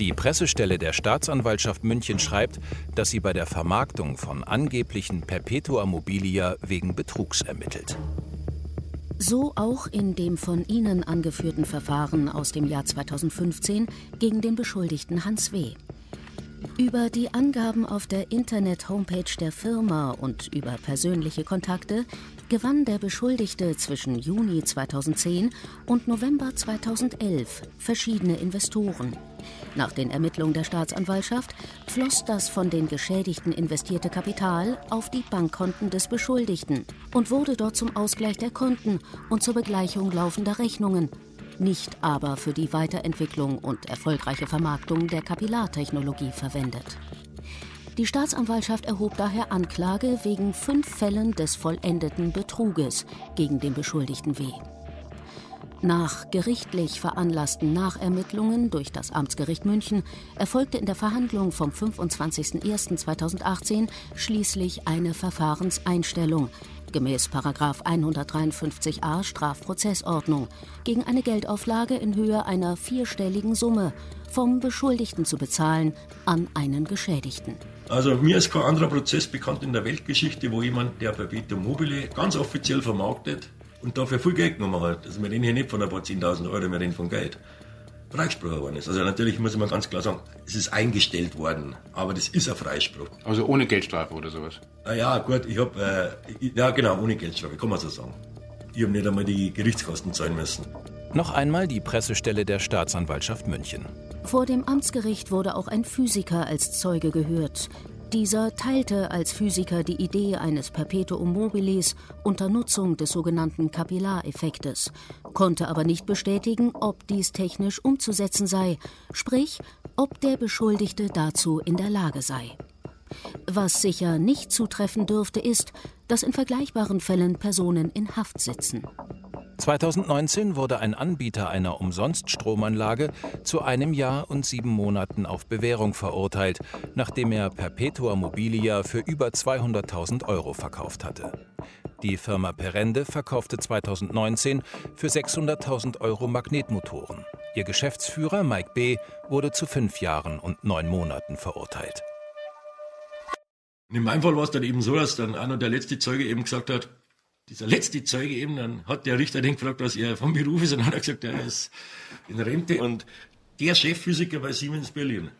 Speaker 3: Die Pressestelle der Staatsanwaltschaft München schreibt, dass sie bei der Vermarktung von angeblichen Perpetua mobilia wegen Betrugs ermittelt.
Speaker 8: So auch in dem von Ihnen angeführten Verfahren aus dem Jahr 2015 gegen den Beschuldigten Hans W. Über die Angaben auf der Internet-Homepage der Firma und über persönliche Kontakte gewann der Beschuldigte zwischen Juni 2010 und November 2011 verschiedene Investoren. Nach den Ermittlungen der Staatsanwaltschaft floss das von den Geschädigten investierte Kapital auf die Bankkonten des Beschuldigten und wurde dort zum Ausgleich der Konten und zur Begleichung laufender Rechnungen, nicht aber für die Weiterentwicklung und erfolgreiche Vermarktung der Kapillartechnologie verwendet. Die Staatsanwaltschaft erhob daher Anklage wegen fünf Fällen des vollendeten Betruges gegen den Beschuldigten W. Nach gerichtlich veranlassten Nachermittlungen durch das Amtsgericht München erfolgte in der Verhandlung vom 25.01.2018 schließlich eine Verfahrenseinstellung gemäß 153a Strafprozessordnung gegen eine Geldauflage in Höhe einer vierstelligen Summe vom Beschuldigten zu bezahlen an einen Geschädigten.
Speaker 2: Also mir ist kein anderer Prozess bekannt in der Weltgeschichte, wo jemand, der Perpetuum mobile ganz offiziell vermarktet und dafür viel Geld genommen hat. Also wir reden hier nicht von ein paar 10.000 Euro, wir reden von Geld. Freispruch worden ist. Also natürlich muss man ganz klar sagen, es ist eingestellt worden, aber das ist ein Freispruch.
Speaker 6: Also ohne Geldstrafe oder sowas?
Speaker 2: Ah ja, gut, ich habe, äh, ja genau, ohne Geldstrafe, kann man so sagen. Ich habe nicht einmal die Gerichtskosten zahlen müssen.
Speaker 3: Noch einmal die Pressestelle der Staatsanwaltschaft München.
Speaker 8: Vor dem Amtsgericht wurde auch ein Physiker als Zeuge gehört. Dieser teilte als Physiker die Idee eines Perpetuum mobilis unter Nutzung des sogenannten Kapillareffektes, konnte aber nicht bestätigen, ob dies technisch umzusetzen sei, sprich, ob der Beschuldigte dazu in der Lage sei. Was sicher nicht zutreffen dürfte, ist, dass in vergleichbaren Fällen Personen in Haft sitzen.
Speaker 3: 2019 wurde ein Anbieter einer Umsonststromanlage zu einem Jahr und sieben Monaten auf Bewährung verurteilt, nachdem er Perpetua Mobilia für über 200.000 Euro verkauft hatte. Die Firma Perende verkaufte 2019 für 600.000 Euro Magnetmotoren. Ihr Geschäftsführer Mike B. wurde zu fünf Jahren und neun Monaten verurteilt.
Speaker 2: In meinem Fall war es dann eben so, dass dann einer der letzte Zeuge eben gesagt hat, dieser letzte Zeuge eben, dann hat der Richter den gefragt, was er vom Beruf ist, und dann hat er gesagt, er ist in Rente und der Chefphysiker bei Siemens Berlin.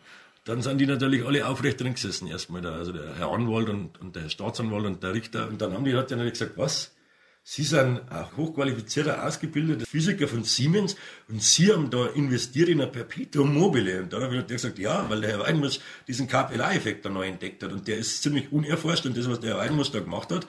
Speaker 2: Dann sind die natürlich alle aufrecht drin gesessen, erstmal der, also der Herr Anwalt und, und der Staatsanwalt und der Richter. Und dann haben die, hat der gesagt, was? Sie sind ein hochqualifizierter, ausgebildeter Physiker von Siemens und Sie haben da investiert in ein Perpetuum mobile. Und dann habe ich gesagt, ja, weil der Herr Weidenmus diesen KPLA-Effekt da neu entdeckt hat und der ist ziemlich unerforscht und das, was der Herr Weidenmus da gemacht hat,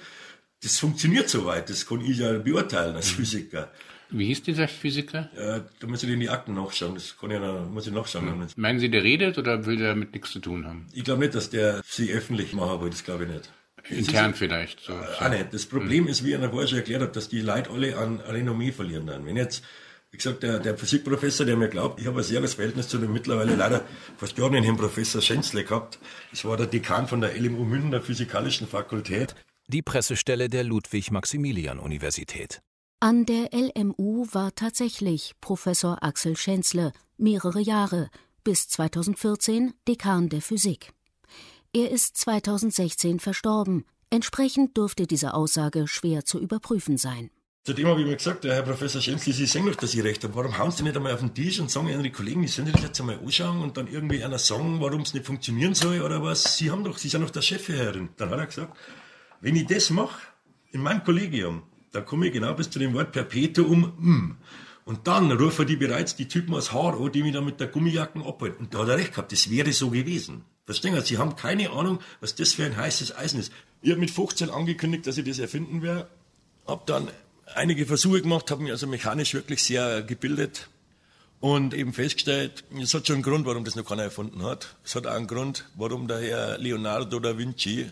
Speaker 2: das funktioniert soweit, das kann ich ja beurteilen als mhm. Physiker.
Speaker 6: Wie hieß dieser Physiker?
Speaker 2: Ja, da muss ich in die Akten nachschauen, das kann ich noch, muss ich nachschauen. Mhm.
Speaker 6: Meinen Sie, der redet oder will der damit nichts zu tun haben?
Speaker 2: Ich glaube nicht, dass der sie öffentlich machen will, das glaube ich nicht.
Speaker 6: Intern ist, vielleicht.
Speaker 2: So, so. Ah, nicht. Das Problem mhm. ist, wie ich vorher schon erklärt habe, dass die Leute alle an Renommee verlieren dann. Wenn jetzt, wie gesagt, der, der Physikprofessor, der mir glaubt, ich habe ein sehr gutes Verhältnis zu dem mittlerweile leider verstorbenen Herrn Professor Schenzle gehabt. Das war der Dekan von der LMU München, der Physikalischen Fakultät
Speaker 3: die Pressestelle der Ludwig-Maximilian-Universität.
Speaker 8: An der LMU war tatsächlich Professor Axel Schänzle mehrere Jahre, bis 2014 Dekan der Physik. Er ist 2016 verstorben. Entsprechend dürfte diese Aussage schwer zu überprüfen sein.
Speaker 2: Zudem habe ich mir gesagt, Herr Professor Schänzle, Sie sehen doch, dass ich recht habe. Warum hauen Sie nicht einmal auf den Tisch und sagen Ihre Kollegen, die sollen das jetzt einmal anschauen und dann irgendwie einer sagen, warum es nicht funktionieren soll oder was? Sie haben doch, Sie sind doch der Chefherrin. Dann hat er gesagt, wenn ich das mache, in meinem Kollegium, dann komme ich genau bis zu dem Wort Perpetuum mm. Und dann rufen die bereits die Typen aus Haar an, die mich da mit der Gummijacken abhalten. Und da hat er recht gehabt, das wäre so gewesen. Verstehen Sie? Sie haben keine Ahnung, was das für ein heißes Eisen ist. Ich habe mit 15 angekündigt, dass ich das erfinden werde. Habe dann einige Versuche gemacht, habe mich also mechanisch wirklich sehr gebildet und eben festgestellt, es hat schon einen Grund, warum das noch keiner erfunden hat. Es hat auch einen Grund, warum der Herr Leonardo da Vinci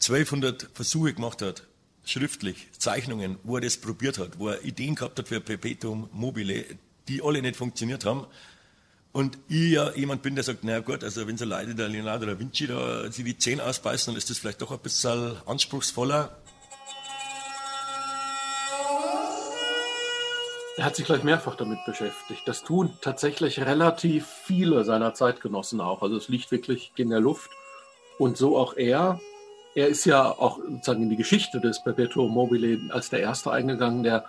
Speaker 2: 1200 Versuche gemacht hat, schriftlich, Zeichnungen, wo er das probiert hat, wo er Ideen gehabt hat für Perpetuum mobile, die alle nicht funktioniert haben. Und ich ja jemand bin, der sagt, naja gut, also wenn so Leute der Leonardo da Vinci da sich die Zähne ausbeißen, dann ist das vielleicht doch ein bisschen anspruchsvoller.
Speaker 12: Er hat sich gleich mehrfach damit beschäftigt. Das tun tatsächlich relativ viele seiner Zeitgenossen auch. Also es liegt wirklich in der Luft. Und so auch er er ist ja auch sozusagen in die Geschichte des Perpetuum mobile als der Erste eingegangen, der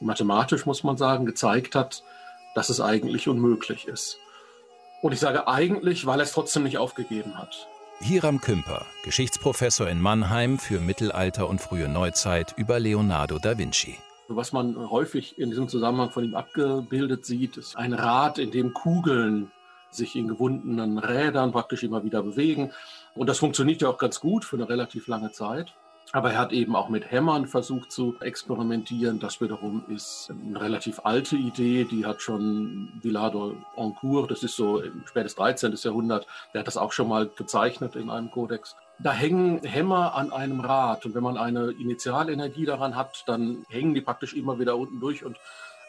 Speaker 12: mathematisch, muss man sagen, gezeigt hat, dass es eigentlich unmöglich ist. Und ich sage eigentlich, weil er es trotzdem nicht aufgegeben hat.
Speaker 3: Hiram Kümper, Geschichtsprofessor in Mannheim für Mittelalter und frühe Neuzeit über Leonardo da Vinci.
Speaker 12: Was man häufig in diesem Zusammenhang von ihm abgebildet sieht, ist ein Rad, in dem Kugeln sich in gewundenen Rädern praktisch immer wieder bewegen. Und das funktioniert ja auch ganz gut für eine relativ lange Zeit. Aber er hat eben auch mit Hämmern versucht zu experimentieren. Das wiederum ist eine relativ alte Idee. Die hat schon Villard Encourt, das ist so im spätes 13. Jahrhundert, der hat das auch schon mal gezeichnet in einem Kodex. Da hängen Hämmer an einem Rad. Und wenn man eine Initialenergie daran hat, dann hängen die praktisch immer wieder unten durch und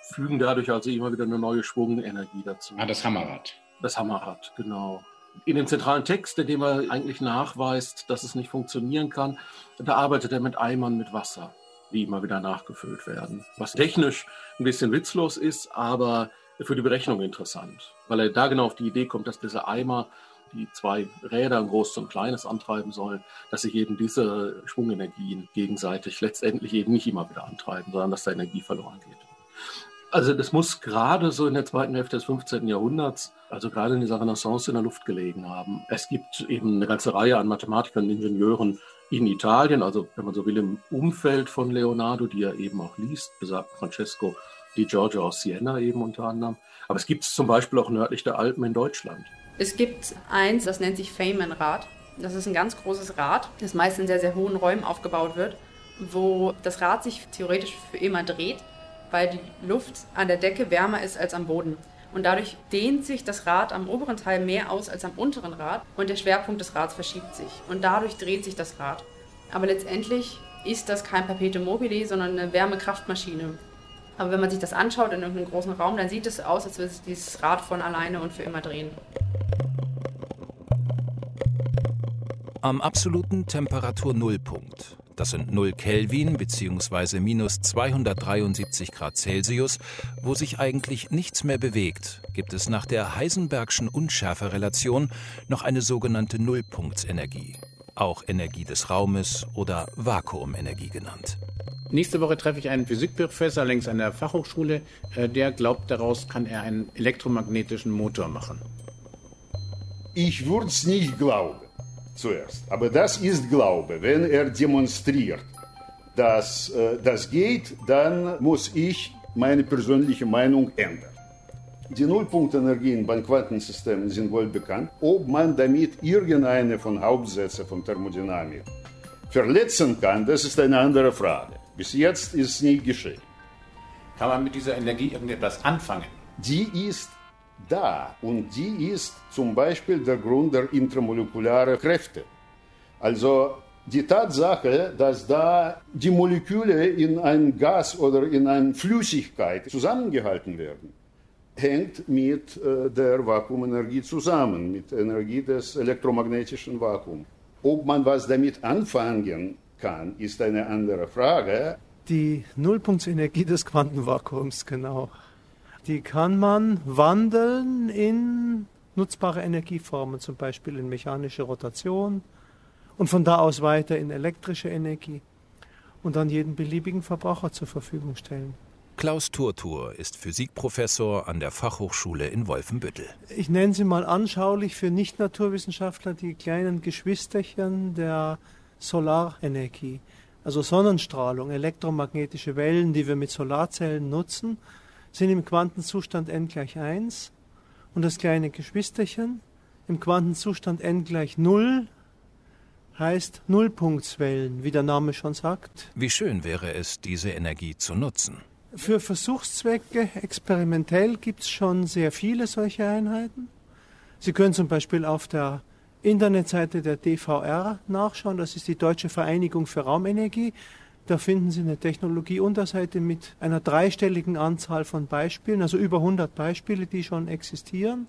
Speaker 12: fügen dadurch also immer wieder eine neue Schwungenergie dazu.
Speaker 6: Ah, das Hammerrad.
Speaker 12: Das Hammerrad, genau in dem zentralen Text, in dem er eigentlich nachweist, dass es nicht funktionieren kann, da arbeitet er mit Eimern mit Wasser, die immer wieder nachgefüllt werden. Was technisch ein bisschen witzlos ist, aber für die Berechnung interessant, weil er da genau auf die Idee kommt, dass diese Eimer die zwei Räder, ein großes und ein kleines, antreiben sollen, dass sich eben diese Schwungenergien gegenseitig letztendlich eben nicht immer wieder antreiben, sondern dass da Energie verloren geht. Also das muss gerade so in der zweiten Hälfte des 15. Jahrhunderts, also gerade in dieser Renaissance in der Luft gelegen haben. Es gibt eben eine ganze Reihe an Mathematikern und Ingenieuren in Italien, also wenn man so will, im Umfeld von Leonardo, die er eben auch liest, besagt Francesco di Giorgio aus Siena eben unter anderem. Aber es gibt es zum Beispiel auch nördlich der Alpen in Deutschland.
Speaker 9: Es gibt eins, das nennt sich Feynman-Rad. Das ist ein ganz großes Rad, das meist in sehr, sehr hohen Räumen aufgebaut wird, wo das Rad sich theoretisch für immer dreht, weil die Luft an der Decke wärmer ist als am Boden. Und dadurch dehnt sich das Rad am oberen Teil mehr aus als am unteren Rad und der Schwerpunkt des Rads verschiebt sich. Und dadurch dreht sich das Rad. Aber letztendlich ist das kein Perpetuum mobile, sondern eine Wärmekraftmaschine. Aber wenn man sich das anschaut in irgendeinem großen Raum, dann sieht es aus, als würde sich dieses Rad von alleine und für immer drehen.
Speaker 3: Am absoluten Temperaturnullpunkt, das sind 0 Kelvin bzw. minus 273 Grad Celsius, wo sich eigentlich nichts mehr bewegt, gibt es nach der Heisenbergschen Unschärferelation noch eine sogenannte Nullpunktsenergie, auch Energie des Raumes oder Vakuumenergie genannt.
Speaker 6: Nächste Woche treffe ich einen Physikprofessor längs an der Fachhochschule, äh, der glaubt, daraus kann er einen elektromagnetischen Motor machen.
Speaker 7: Ich würde es nicht glauben zuerst. Aber das ist Glaube. Wenn er demonstriert, dass äh, das geht, dann muss ich meine persönliche Meinung ändern. Die Nullpunktenergien beim Quantensystem sind wohl bekannt. Ob man damit irgendeine von Hauptsätzen von Thermodynamik verletzen kann, das ist eine andere Frage. Bis jetzt ist es nie geschehen.
Speaker 6: Kann man mit dieser Energie irgendetwas anfangen?
Speaker 7: Die ist da und die ist zum Beispiel der Grund der intramolekularen Kräfte. Also die Tatsache, dass da die Moleküle in ein Gas oder in eine Flüssigkeit zusammengehalten werden, hängt mit äh, der Vakuumenergie zusammen, mit der Energie des elektromagnetischen Vakuums. Ob man was damit anfangen kann, ist eine andere Frage.
Speaker 13: Die Nullpunktsenergie des Quantenvakuums, genau. Die kann man wandeln in nutzbare Energieformen, zum Beispiel in mechanische Rotation und von da aus weiter in elektrische Energie und dann jeden beliebigen Verbraucher zur Verfügung stellen.
Speaker 3: Klaus Turtur ist Physikprofessor an der Fachhochschule in Wolfenbüttel.
Speaker 13: Ich nenne sie mal anschaulich für Nicht-Naturwissenschaftler die kleinen Geschwisterchen der Solarenergie, also Sonnenstrahlung, elektromagnetische Wellen, die wir mit Solarzellen nutzen sind im Quantenzustand n gleich 1 und das kleine Geschwisterchen im Quantenzustand n gleich 0 heißt Nullpunktswellen, wie der Name schon sagt.
Speaker 3: Wie schön wäre es, diese Energie zu nutzen.
Speaker 13: Für Versuchszwecke experimentell gibt es schon sehr viele solche Einheiten. Sie können zum Beispiel auf der Internetseite der DVR nachschauen, das ist die Deutsche Vereinigung für Raumenergie. Da finden Sie eine Technologieunterseite mit einer dreistelligen Anzahl von Beispielen, also über 100 Beispiele, die schon existieren.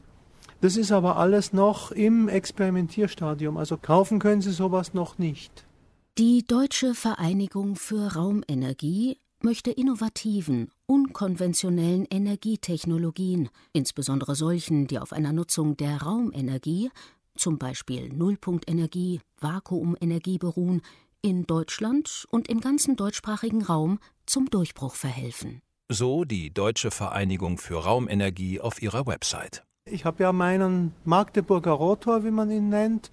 Speaker 13: Das ist aber alles noch im Experimentierstadium, also kaufen können Sie sowas noch nicht.
Speaker 8: Die Deutsche Vereinigung für Raumenergie möchte innovativen, unkonventionellen Energietechnologien, insbesondere solchen, die auf einer Nutzung der Raumenergie, zum Beispiel Nullpunktenergie, Vakuumenergie beruhen, in Deutschland und im ganzen deutschsprachigen Raum zum Durchbruch verhelfen.
Speaker 3: So die Deutsche Vereinigung für Raumenergie auf ihrer Website.
Speaker 13: Ich habe ja meinen Magdeburger Rotor, wie man ihn nennt,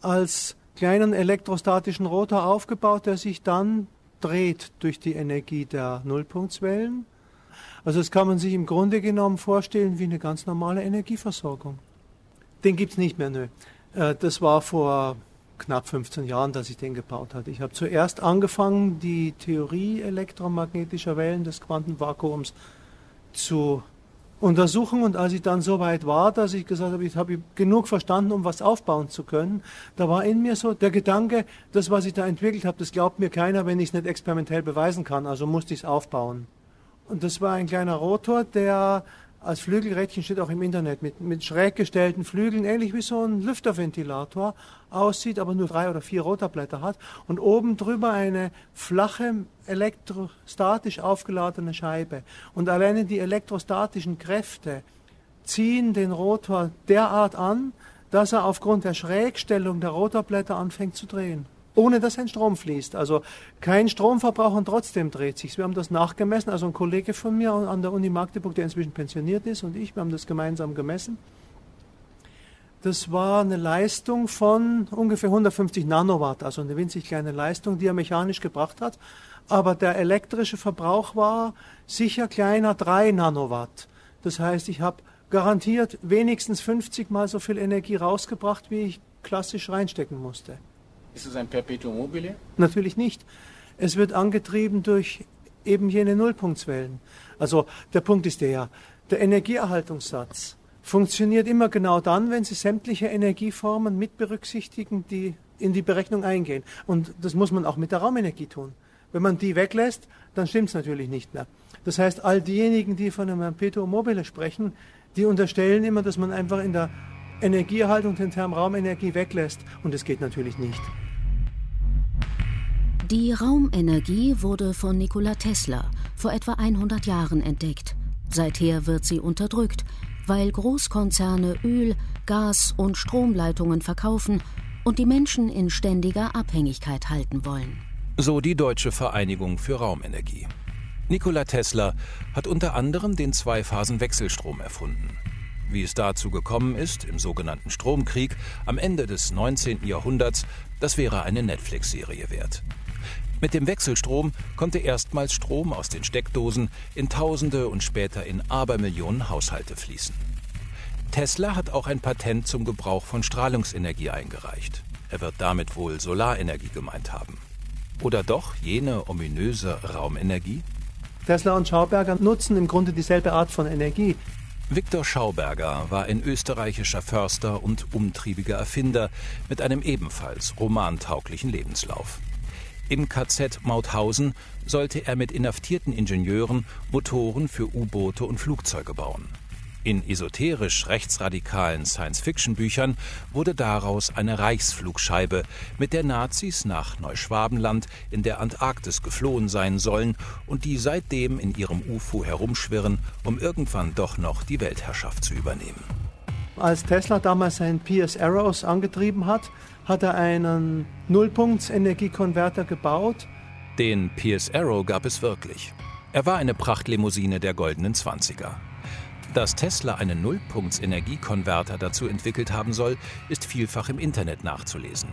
Speaker 13: als kleinen elektrostatischen Rotor aufgebaut, der sich dann dreht durch die Energie der Nullpunktswellen. Also das kann man sich im Grunde genommen vorstellen wie eine ganz normale Energieversorgung. Den gibt es nicht mehr, nö. Äh, das war vor knapp 15 Jahren, dass ich den gebaut hatte. Ich habe zuerst angefangen, die Theorie elektromagnetischer Wellen des Quantenvakuums zu untersuchen und als ich dann so weit war, dass ich gesagt habe, ich habe genug verstanden, um was aufbauen zu können, da war in mir so der Gedanke, das, was ich da entwickelt habe, das glaubt mir keiner, wenn ich es nicht experimentell beweisen kann, also musste ich es aufbauen. Und das war ein kleiner Rotor, der als Flügelrädchen steht auch im Internet, mit, mit schräg gestellten Flügeln, ähnlich wie so ein Lüfterventilator aussieht, aber nur drei oder vier Rotorblätter hat und oben drüber eine flache, elektrostatisch aufgeladene Scheibe. Und alleine die elektrostatischen Kräfte ziehen den Rotor derart an, dass er aufgrund der Schrägstellung der Rotorblätter anfängt zu drehen ohne dass ein Strom fließt. Also kein Stromverbrauch und trotzdem dreht sich. Wir haben das nachgemessen, also ein Kollege von mir an der Uni Magdeburg, der inzwischen pensioniert ist, und ich, wir haben das gemeinsam gemessen. Das war eine Leistung von ungefähr 150 Nanowatt, also eine winzig kleine Leistung, die er mechanisch gebracht hat. Aber der elektrische Verbrauch war sicher kleiner 3 Nanowatt. Das heißt, ich habe garantiert wenigstens 50 mal so viel Energie rausgebracht, wie ich klassisch reinstecken musste.
Speaker 6: Ist es ein Perpetuum mobile?
Speaker 13: Natürlich nicht. Es wird angetrieben durch eben jene Nullpunktswellen. Also der Punkt ist der, der Energieerhaltungssatz funktioniert immer genau dann, wenn Sie sämtliche Energieformen mit berücksichtigen, die in die Berechnung eingehen. Und das muss man auch mit der Raumenergie tun. Wenn man die weglässt, dann stimmt es natürlich nicht mehr. Das heißt, all diejenigen, die von einem Perpetuum mobile sprechen, die unterstellen immer, dass man einfach in der Energieerhaltung den Term Raumenergie weglässt. Und das geht natürlich nicht.
Speaker 8: Die Raumenergie wurde von Nikola Tesla vor etwa 100 Jahren entdeckt. Seither wird sie unterdrückt, weil Großkonzerne Öl, Gas und Stromleitungen verkaufen und die Menschen in ständiger Abhängigkeit halten wollen.
Speaker 3: So die Deutsche Vereinigung für Raumenergie. Nikola Tesla hat unter anderem den Zweiphasen-Wechselstrom erfunden. Wie es dazu gekommen ist, im sogenannten Stromkrieg am Ende des 19. Jahrhunderts, das wäre eine Netflix-Serie wert. Mit dem Wechselstrom konnte erstmals Strom aus den Steckdosen in Tausende und später in Abermillionen Haushalte fließen. Tesla hat auch ein Patent zum Gebrauch von Strahlungsenergie eingereicht. Er wird damit wohl Solarenergie gemeint haben. Oder doch jene ominöse Raumenergie?
Speaker 13: Tesla und Schauberger nutzen im Grunde dieselbe Art von Energie.
Speaker 3: Viktor Schauberger war ein österreichischer Förster und umtriebiger Erfinder mit einem ebenfalls romantauglichen Lebenslauf. Im KZ Mauthausen sollte er mit inhaftierten Ingenieuren Motoren für U-Boote und Flugzeuge bauen. In esoterisch rechtsradikalen Science-Fiction-Büchern wurde daraus eine Reichsflugscheibe, mit der Nazis nach Neuschwabenland in der Antarktis geflohen sein sollen und die seitdem in ihrem UFO herumschwirren, um irgendwann doch noch die Weltherrschaft zu übernehmen.
Speaker 13: Als Tesla damals seinen PS Arrows angetrieben hat, hat er einen Nullpunkts-Energiekonverter gebaut.
Speaker 3: Den PS Arrow gab es wirklich. Er war eine Prachtlimousine der goldenen Zwanziger. Dass Tesla einen Nullpunkts-Energiekonverter dazu entwickelt haben soll, ist vielfach im Internet nachzulesen.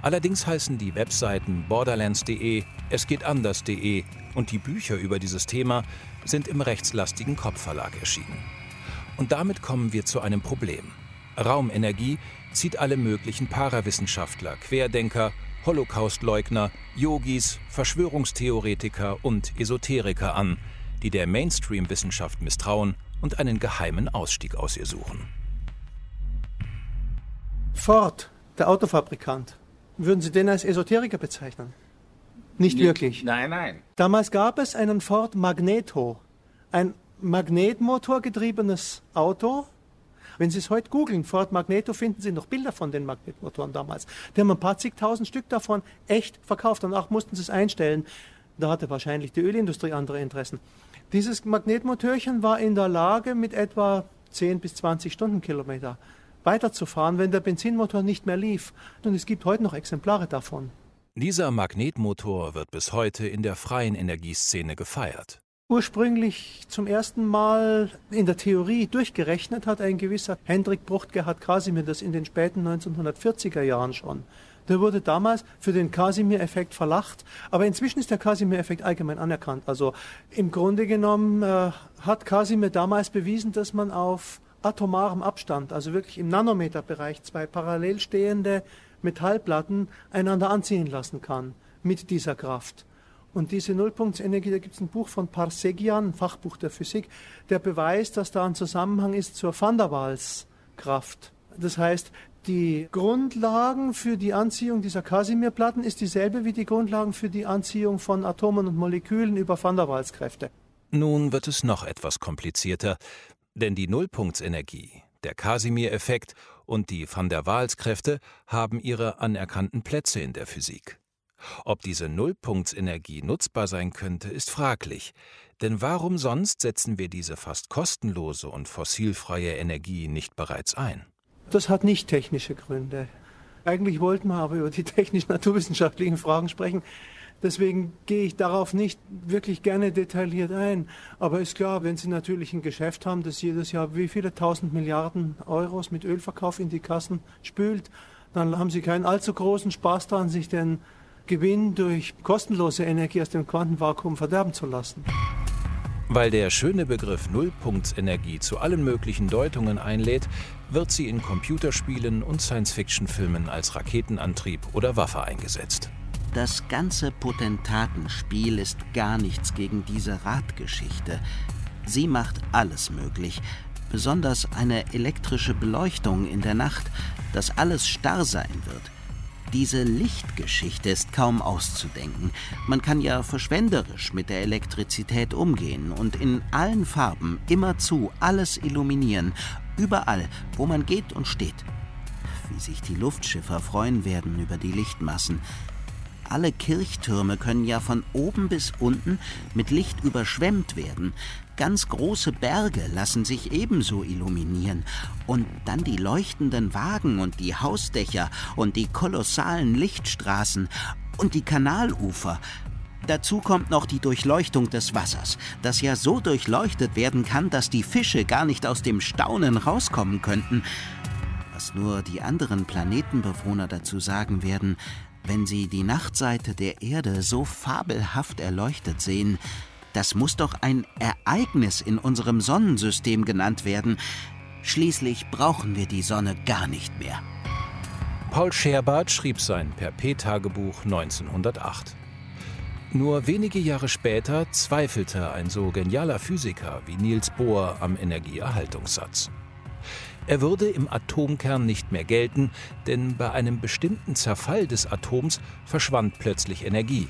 Speaker 3: Allerdings heißen die Webseiten borderlands.de, esgehtanders.de und die Bücher über dieses Thema sind im rechtslastigen Kopfverlag erschienen. Und damit kommen wir zu einem Problem. Raumenergie zieht alle möglichen Parawissenschaftler, Querdenker, Holocaustleugner, Yogis, Verschwörungstheoretiker und Esoteriker an, die der Mainstream-Wissenschaft misstrauen und einen geheimen Ausstieg aus ihr suchen.
Speaker 13: Ford, der Autofabrikant, würden Sie den als Esoteriker bezeichnen? Nicht
Speaker 6: Nee,
Speaker 13: wirklich.
Speaker 6: Nein, nein.
Speaker 13: Damals gab es einen Ford Magneto, ein magnetmotorgetriebenes Auto. Wenn Sie es heute googeln, Ford Magneto, finden Sie noch Bilder von den Magnetmotoren damals. Die haben ein paar zigtausend Stück davon echt verkauft. Danach mussten sie es einstellen. Da hatte wahrscheinlich die Ölindustrie andere Interessen. Dieses Magnetmotörchen war in der Lage, mit etwa 10 bis 20 Stundenkilometer weiterzufahren, wenn der Benzinmotor nicht mehr lief. Und es gibt heute noch Exemplare davon.
Speaker 3: Dieser Magnetmotor wird bis heute in der freien Energieszene gefeiert.
Speaker 13: Ursprünglich zum ersten Mal in der Theorie durchgerechnet hat ein gewisser Hendrik Brucht-Gerhard Casimir das in den späten 1940er Jahren schon. Der wurde damals für den Casimir-Effekt verlacht, aber inzwischen ist der Casimir-Effekt allgemein anerkannt. Also im Grunde genommen äh, hat Casimir damals bewiesen, dass man auf atomarem Abstand, also wirklich im Nanometerbereich, zwei parallel stehende Metallplatten einander anziehen lassen kann mit dieser Kraft. Und diese Nullpunktsenergie, da gibt es ein Buch von Parsegian, ein Fachbuch der Physik, der beweist, dass da ein Zusammenhang ist zur Van der Waals-Kraft. Das heißt, die Grundlagen für die Anziehung dieser Casimir-Platten ist dieselbe wie die Grundlagen für die Anziehung von Atomen und Molekülen über Van der Waals-Kräfte.
Speaker 3: Nun wird es noch etwas komplizierter, denn die Nullpunktsenergie, der Casimir-Effekt und die Van der Waals-Kräfte haben ihre anerkannten Plätze in der Physik. Ob diese Nullpunktsenergie nutzbar sein könnte, ist fraglich. Denn warum sonst setzen wir diese fast kostenlose und fossilfreie Energie nicht bereits ein?
Speaker 13: Das hat nicht technische Gründe. Eigentlich wollten wir aber über die technisch-naturwissenschaftlichen Fragen sprechen. Deswegen gehe ich darauf nicht wirklich gerne detailliert ein. Aber ist klar, wenn Sie natürlich ein Geschäft haben, das jedes Jahr wie viele tausend Milliarden Euros mit Ölverkauf in die Kassen spült, dann haben Sie keinen allzu großen Spaß daran, sich den Gewinn durch kostenlose Energie aus dem Quantenvakuum verderben zu lassen.
Speaker 3: Weil der schöne Begriff Nullpunktsenergie zu allen möglichen Deutungen einlädt, wird sie in Computerspielen und Science-Fiction-Filmen als Raketenantrieb oder Waffe eingesetzt.
Speaker 4: Das ganze Potentatenspiel ist gar nichts gegen diese Radgeschichte. Sie macht alles möglich, besonders eine elektrische Beleuchtung in der Nacht, dass alles starr sein wird. Diese Lichtgeschichte ist kaum auszudenken. Man kann ja verschwenderisch mit der Elektrizität umgehen und in allen Farben immerzu alles illuminieren, überall, wo man geht und steht. Wie sich die Luftschiffer freuen werden über die Lichtmassen. Alle Kirchtürme können ja von oben bis unten mit Licht überschwemmt werden. Ganz große Berge lassen sich ebenso illuminieren. Und dann die leuchtenden Wagen und die Hausdächer und die kolossalen Lichtstraßen und die Kanalufer. Dazu kommt noch die Durchleuchtung des Wassers, das ja so durchleuchtet werden kann, dass die Fische gar nicht aus dem Staunen rauskommen könnten. Was nur die anderen Planetenbewohner dazu sagen werden, wenn sie die Nachtseite der Erde so fabelhaft erleuchtet sehen, das muss doch ein Ereignis in unserem Sonnensystem genannt werden. Schließlich brauchen wir die Sonne gar nicht mehr.
Speaker 3: Paul Scherbart schrieb sein Per-P-Tagebuch 1908. Nur wenige Jahre später zweifelte ein so genialer Physiker wie Niels Bohr am Energieerhaltungssatz. Er würde im Atomkern nicht mehr gelten, denn bei einem bestimmten Zerfall des Atoms verschwand plötzlich Energie.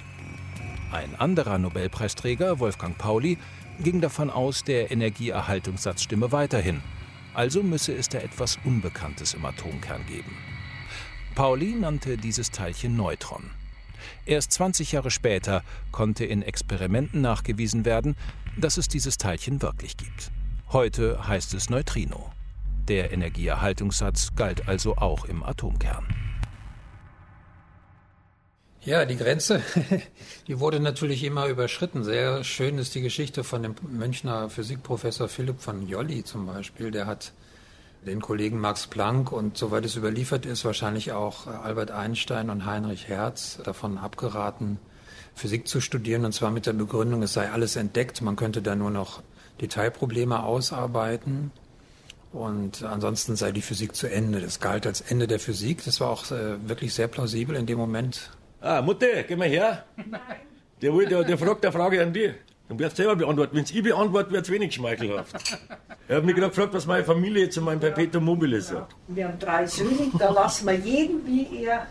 Speaker 3: Ein anderer Nobelpreisträger, Wolfgang Pauli, ging davon aus, der Energieerhaltungssatz stimme weiterhin. Also müsse es da etwas Unbekanntes im Atomkern geben. Pauli nannte dieses Teilchen Neutron. Erst 20 Jahre später konnte in Experimenten nachgewiesen werden, dass es dieses Teilchen wirklich gibt. Heute heißt es Neutrino. Der Energieerhaltungssatz galt also auch im Atomkern.
Speaker 5: Ja, die Grenze, die wurde natürlich immer überschritten. Sehr schön ist die Geschichte von dem Münchner Physikprofessor Philipp von Jolly zum Beispiel. Der hat den Kollegen Max Planck und soweit es überliefert ist, wahrscheinlich auch Albert Einstein und Heinrich Hertz davon abgeraten, Physik zu studieren. Und zwar mit der Begründung, es sei alles entdeckt. Man könnte da nur noch Detailprobleme ausarbeiten. Und ansonsten sei die Physik zu Ende. Das galt als Ende der Physik. Das war auch äh, wirklich sehr plausibel in dem Moment
Speaker 2: Ah, Mutter, geh mal her. Nein. Der, will, der, der fragt eine Frage an dich. Dann wirst du selber beantworten. Wenn es ich beantworte, wird es wenig schmeichelhaft. Er hat mich gerade gefragt, was meine Familie zu meinem Perpetuum mobile sagt.
Speaker 14: Wir haben drei Söhne, da lassen wir jeden, wie er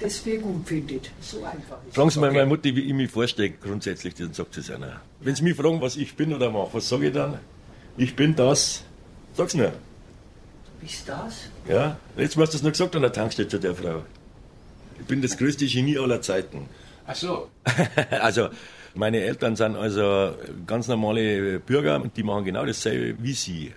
Speaker 14: das für gut findet. So einfach
Speaker 2: ist Fragen Sie mal okay. meine Mutter, wie ich mich vorstelle, grundsätzlich, dann sagt sie es einer. Wenn Sie mich fragen, was ich bin oder mache, was sage ich dann? Ich bin das. Sag's nur. Du
Speaker 14: bist das?
Speaker 2: Ja, jetzt hast du es noch gesagt an der Tankstelle zu der Frau. Ich bin das größte Genie aller Zeiten.
Speaker 6: Ach so.
Speaker 2: also, meine Eltern sind also ganz normale Bürger und die machen genau dasselbe wie Sie.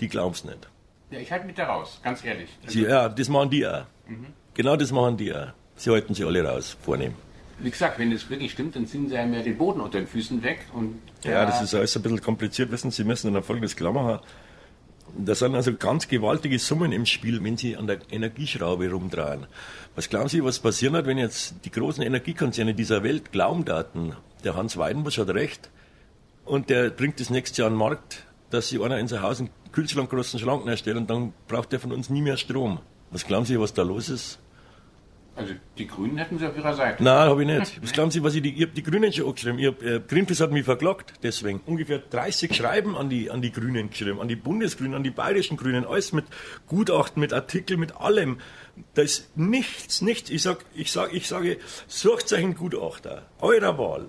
Speaker 2: Die glauben es nicht.
Speaker 6: Ja, ich halte mich da raus, ganz ehrlich.
Speaker 2: Sie, ja, das machen die auch. Mhm. Genau das machen die auch. Sie halten sich alle raus, vornehm.
Speaker 6: Wie gesagt, wenn das wirklich stimmt, dann ziehen sie einem ja den Boden unter den Füßen weg. Und
Speaker 2: ja, das ist alles ein bisschen kompliziert. Wissen Sie, müssen dann folgendes klar machen. Da sind also ganz gewaltige Summen im Spiel, wenn Sie an der Energieschraube rumdrehen. Was glauben Sie, was passieren wird, wenn jetzt die großen Energiekonzerne dieser Welt glauben daten, der Hans Weidenbusch hat recht und der bringt das nächste Jahr an den Markt, dass sie einer in sein Haus einen Kühlschrank großen Schrank erstellt und dann braucht er von uns nie mehr Strom. Was glauben Sie, was da los ist?
Speaker 6: Also die Grünen hätten Sie auf Ihrer Seite.
Speaker 2: Nein, habe ich nicht. Was glauben Sie, was ich die, ich habe die Grünen schon angeschrieben. Ich hab, äh, Greenpeace hat mich verklagt, deswegen. Ungefähr 30 Schreiben an die, an die Grünen geschrieben, an die Bundesgrünen, an die bayerischen Grünen, alles mit Gutachten, mit Artikeln, mit allem. Da ist nichts, nichts. Ich sag, ich sag, ich sage, sucht euch einen Gutachter, eurer Wahl.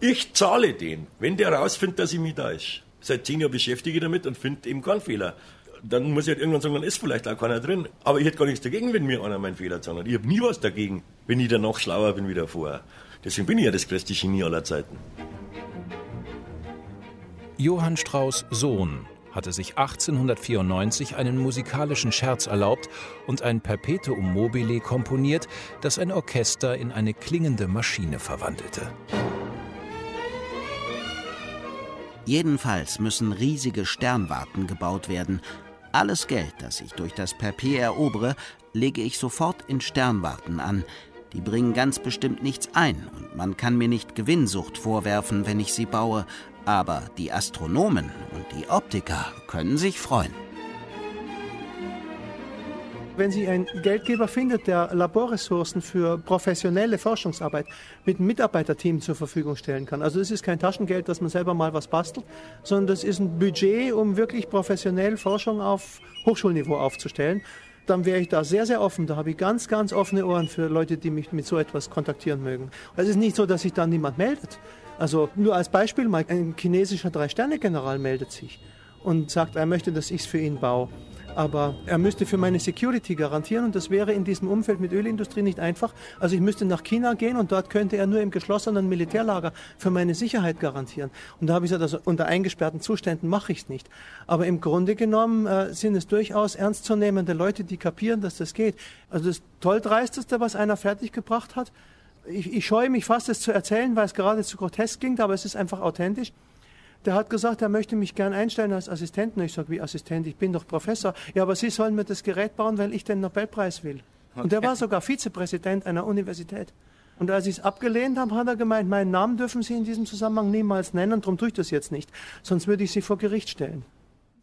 Speaker 2: Ich zahle den, wenn der rausfindet, dass ich mich da ist. Seit zehn Jahren beschäftige ich damit und finde eben keinen Fehler dann muss ich halt irgendwann sagen, dann ist vielleicht auch keiner drin. Aber ich hätte gar nichts dagegen, wenn mir einer meinen Fehler zeigt. Ich habe nie was dagegen, wenn ich dann noch schlauer bin wie davor. Deswegen bin ich ja das größte Genie aller Zeiten.
Speaker 3: Johann Strauss Sohn hatte sich 1894 einen musikalischen Scherz erlaubt und ein Perpetuum mobile komponiert, das ein Orchester in eine klingende Maschine verwandelte.
Speaker 4: Jedenfalls müssen riesige Sternwarten gebaut werden, alles Geld, das ich durch das Papier erobere, lege ich sofort in Sternwarten an. Die bringen ganz bestimmt nichts ein und man kann mir nicht Gewinnsucht vorwerfen, wenn ich sie baue, aber die Astronomen und die Optiker können sich freuen.
Speaker 13: Wenn Sie einen Geldgeber findet, der Laborressourcen für professionelle Forschungsarbeit mit einem Mitarbeiterteam zur Verfügung stellen kann. Also das ist kein Taschengeld, dass man selber mal was bastelt, sondern das ist ein Budget, um wirklich professionell Forschung auf Hochschulniveau aufzustellen dann wäre ich da sehr, sehr offen. Da habe ich ganz, ganz offene Ohren für Leute, die mich mit so etwas kontaktieren mögen. Es ist nicht so, dass sich dann niemand meldet. Also nur als Beispiel, mal ein chinesischer Drei-Sterne-General meldet sich und sagt, er möchte, dass ich es für ihn baue. Aber er müsste für meine Security garantieren und das wäre in diesem Umfeld mit Ölindustrie nicht einfach. Also ich müsste nach China gehen und dort könnte er nur im geschlossenen Militärlager für meine Sicherheit garantieren. Und da habe ich gesagt, also unter eingesperrten Zuständen mache ich es nicht. Aber im Grunde genommen äh, sind es durchaus ernstzunehmende Leute, die kapieren, dass das geht. Also das Tolldreisteste, was einer fertiggebracht hat, ich, ich scheue mich fast, es zu erzählen, weil es gerade zu grotesk klingt, aber es ist einfach authentisch der hat gesagt, er möchte mich gern einstellen als Assistenten. Ich sage, wie Assistent? Ich bin doch Professor. Ja, aber Sie sollen mir das Gerät bauen, weil ich den Nobelpreis will. Okay. Und der war sogar Vizepräsident einer Universität. Und als ich es abgelehnt habe, hat er gemeint, meinen Namen dürfen Sie in diesem Zusammenhang niemals nennen, darum tue ich das jetzt nicht. Sonst würde ich Sie vor Gericht stellen.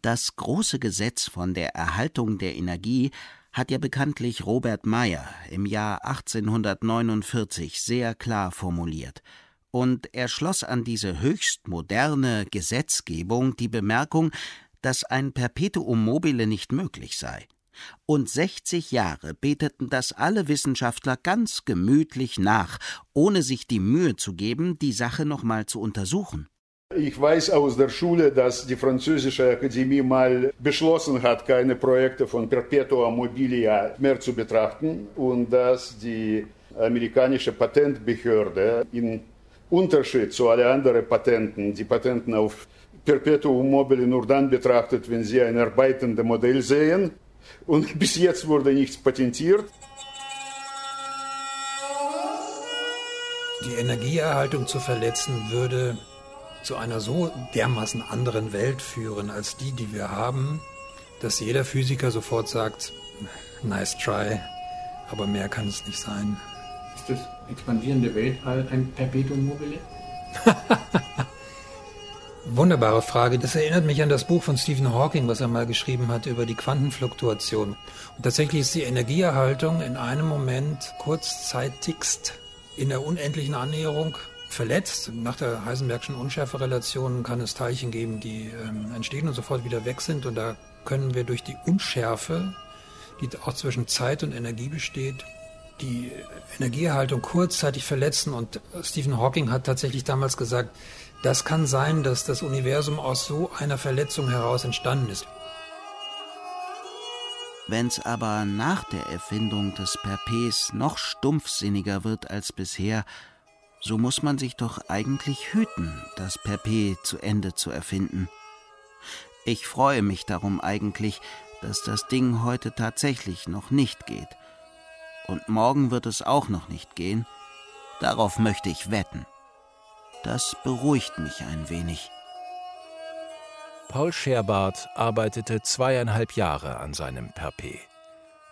Speaker 4: Das große Gesetz von der Erhaltung der Energie hat ja bekanntlich Robert Meyer im Jahr 1849 sehr klar formuliert und er schloss an diese höchst moderne Gesetzgebung die Bemerkung, dass ein Perpetuum mobile nicht möglich sei. Und 60 Jahre beteten das alle Wissenschaftler ganz gemütlich nach, ohne sich die Mühe zu geben, die Sache nochmal zu untersuchen.
Speaker 7: Ich weiß aus der Schule, dass die französische Akademie mal beschlossen hat, keine Projekte von Perpetua mobile mehr zu betrachten und dass die amerikanische Patentbehörde in Unterschied zu allen anderen Patenten, die Patenten auf Perpetuum mobile nur dann betrachtet, wenn sie ein arbeitendes Modell sehen. Und bis jetzt wurde nichts patentiert.
Speaker 5: Die Energieerhaltung zu verletzen würde zu einer so dermaßen anderen Welt führen als die, die wir haben, dass jeder Physiker sofort sagt, nice try, aber mehr kann es nicht sein.
Speaker 6: Das expandierende Weltall ein Perpetuum mobile?
Speaker 5: Wunderbare Frage. Das erinnert mich an das Buch von Stephen Hawking, was er mal geschrieben hat über die Quantenfluktuation. Und tatsächlich ist die Energieerhaltung in einem Moment kurzzeitigst in der unendlichen Annäherung verletzt. Nach der Heisenbergschen Unschärferelation kann es Teilchen geben, die ähm, entstehen und sofort wieder weg sind. Und da können wir durch die Unschärfe, die auch zwischen Zeit und Energie besteht, die Energieerhaltung kurzzeitig verletzen. Und Stephen Hawking hat tatsächlich damals gesagt, das kann sein, dass das Universum aus so einer Verletzung heraus entstanden ist.
Speaker 4: Wenn's aber nach der Erfindung des Perpes noch stumpfsinniger wird als bisher, so muss man sich doch eigentlich hüten, das Perpe zu Ende zu erfinden. Ich freue mich darum eigentlich, dass das Ding heute tatsächlich noch nicht geht – und morgen wird es auch noch nicht gehen. Darauf möchte ich wetten. Das beruhigt mich ein wenig.
Speaker 3: Paul Scherbart arbeitete zweieinhalb Jahre an seinem Perpe.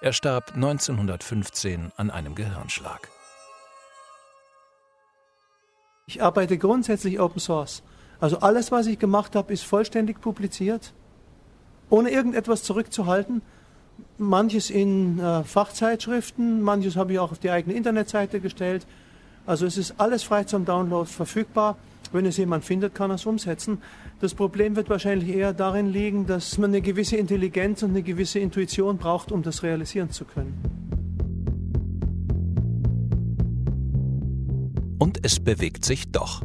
Speaker 3: Er starb 1915 an einem Gehirnschlag.
Speaker 13: Ich arbeite grundsätzlich Open Source. Also alles, was ich gemacht habe, ist vollständig publiziert, ohne irgendetwas zurückzuhalten manches in äh, Fachzeitschriften, manches habe ich auch auf die eigene Internetseite gestellt. Also es ist alles frei zum Download verfügbar. Wenn es jemand findet, kann er es umsetzen. Das Problem wird wahrscheinlich eher darin liegen, dass man eine gewisse Intelligenz und eine gewisse Intuition braucht, um das realisieren zu können.
Speaker 3: Und es bewegt sich doch.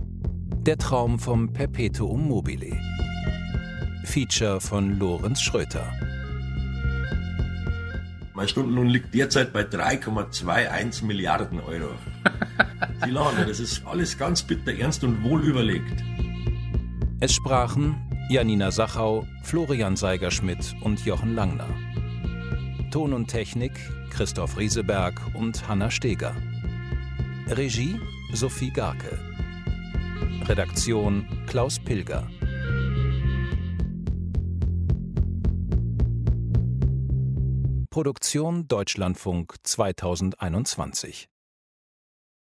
Speaker 3: Der Traum vom Perpetuum mobile. Feature von Lorenz Schröter.
Speaker 2: Mein Stundenlohn liegt derzeit bei 3,21 Milliarden Euro. Sie lachen, das ist alles ganz bitter ernst und wohl überlegt.
Speaker 3: Es sprachen Janina Sachau, Florian Seigerschmidt und Jochen Langner. Ton und Technik Christoph Rieseberg und Hanna Steger. Regie Sophie Garke. Redaktion Klaus Pilger. Produktion Deutschlandfunk 2021